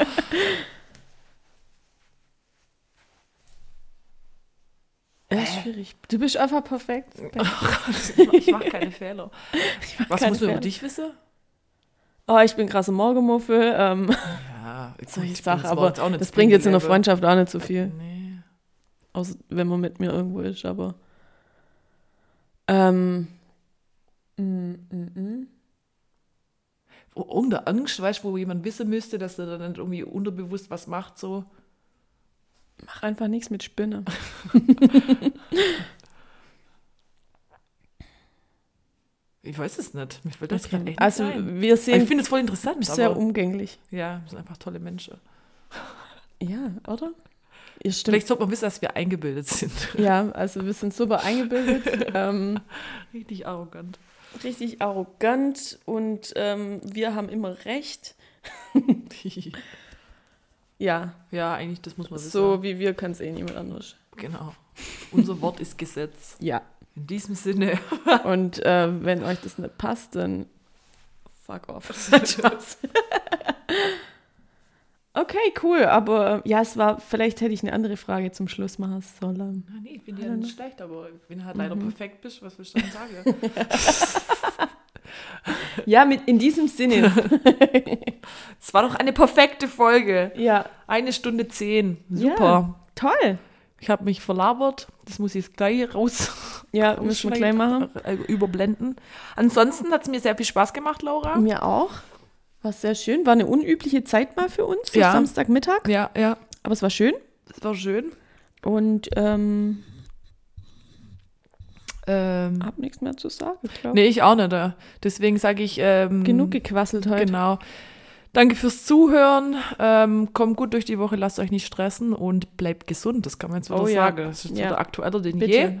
Ja, ist schwierig. Du bist einfach perfekt. ich mache keine Fehler. Was keine muss man über Fehler. dich wissen? Oh, ich bin krasser Morgenmuffel. Ähm, solche Sachen, aber das bringt jetzt in der. Freundschaft auch nicht so viel. Nee. Außer wenn man mit mir irgendwo ist, aber. Ähm. Mm, mm, mm. Irgendeine Angst, weißt du, wo jemand wissen müsste, dass er dann irgendwie unterbewusst was macht, so. Mach einfach nichts mit Spinne. Ich weiß es nicht. Mir fällt das gerade echt Also, ein. wir Aber Ich finde es voll interessant. sehr aber, umgänglich. ja, wir sind einfach tolle Menschen. Ja, oder? Ihr stimmt. Vielleicht sollte man wissen, dass wir eingebildet sind. Ja, also wir sind super eingebildet, ähm, Richtig arrogant. richtig arrogant und ähm, wir haben immer recht. Ja, ja, eigentlich, das muss man wissen. so wie wir kann es eh niemand anders. Genau. Unser Wort ist Gesetz. Ja. In diesem Sinne. Und äh, wenn euch das nicht passt, dann fuck off. Okay, cool. Aber ja, es war, vielleicht hätte ich eine andere Frage zum Schluss machen sollen. Ah, nee, ich bin ja ja nicht schlecht, aber wenn du halt leider Mhm. perfekt bist, was willst du denn sagen? Ja, mit, in diesem Sinne. Es war doch eine perfekte Folge. ja, Eine Stunde zehn. Ja. Super. toll. Ich habe mich verlabert. Das muss ich jetzt gleich raus Ja, müssen wir gleich machen. äh, überblenden. Ansonsten hat es mir sehr viel Spaß gemacht, Laura. Mir auch. War sehr schön. War eine unübliche Zeit mal für uns, Ja. Samstagmittag. Ja, ja. Aber es war schön. Das war schön. Und ähm, Ähm, hab nichts mehr zu sagen, glaube nee, ich auch nicht. äh. Deswegen sage ich. Ähm, Genug gequasselt heute. Genau. Danke fürs Zuhören. Ähm, kommt gut durch die Woche, lasst euch nicht stressen und bleibt gesund. Das kann man jetzt wieder Oh ja. sagen. Das ist Ja. wieder aktueller denn Bitte. je.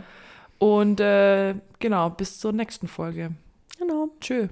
Und äh, genau, bis zur nächsten Folge. Genau. Tschö.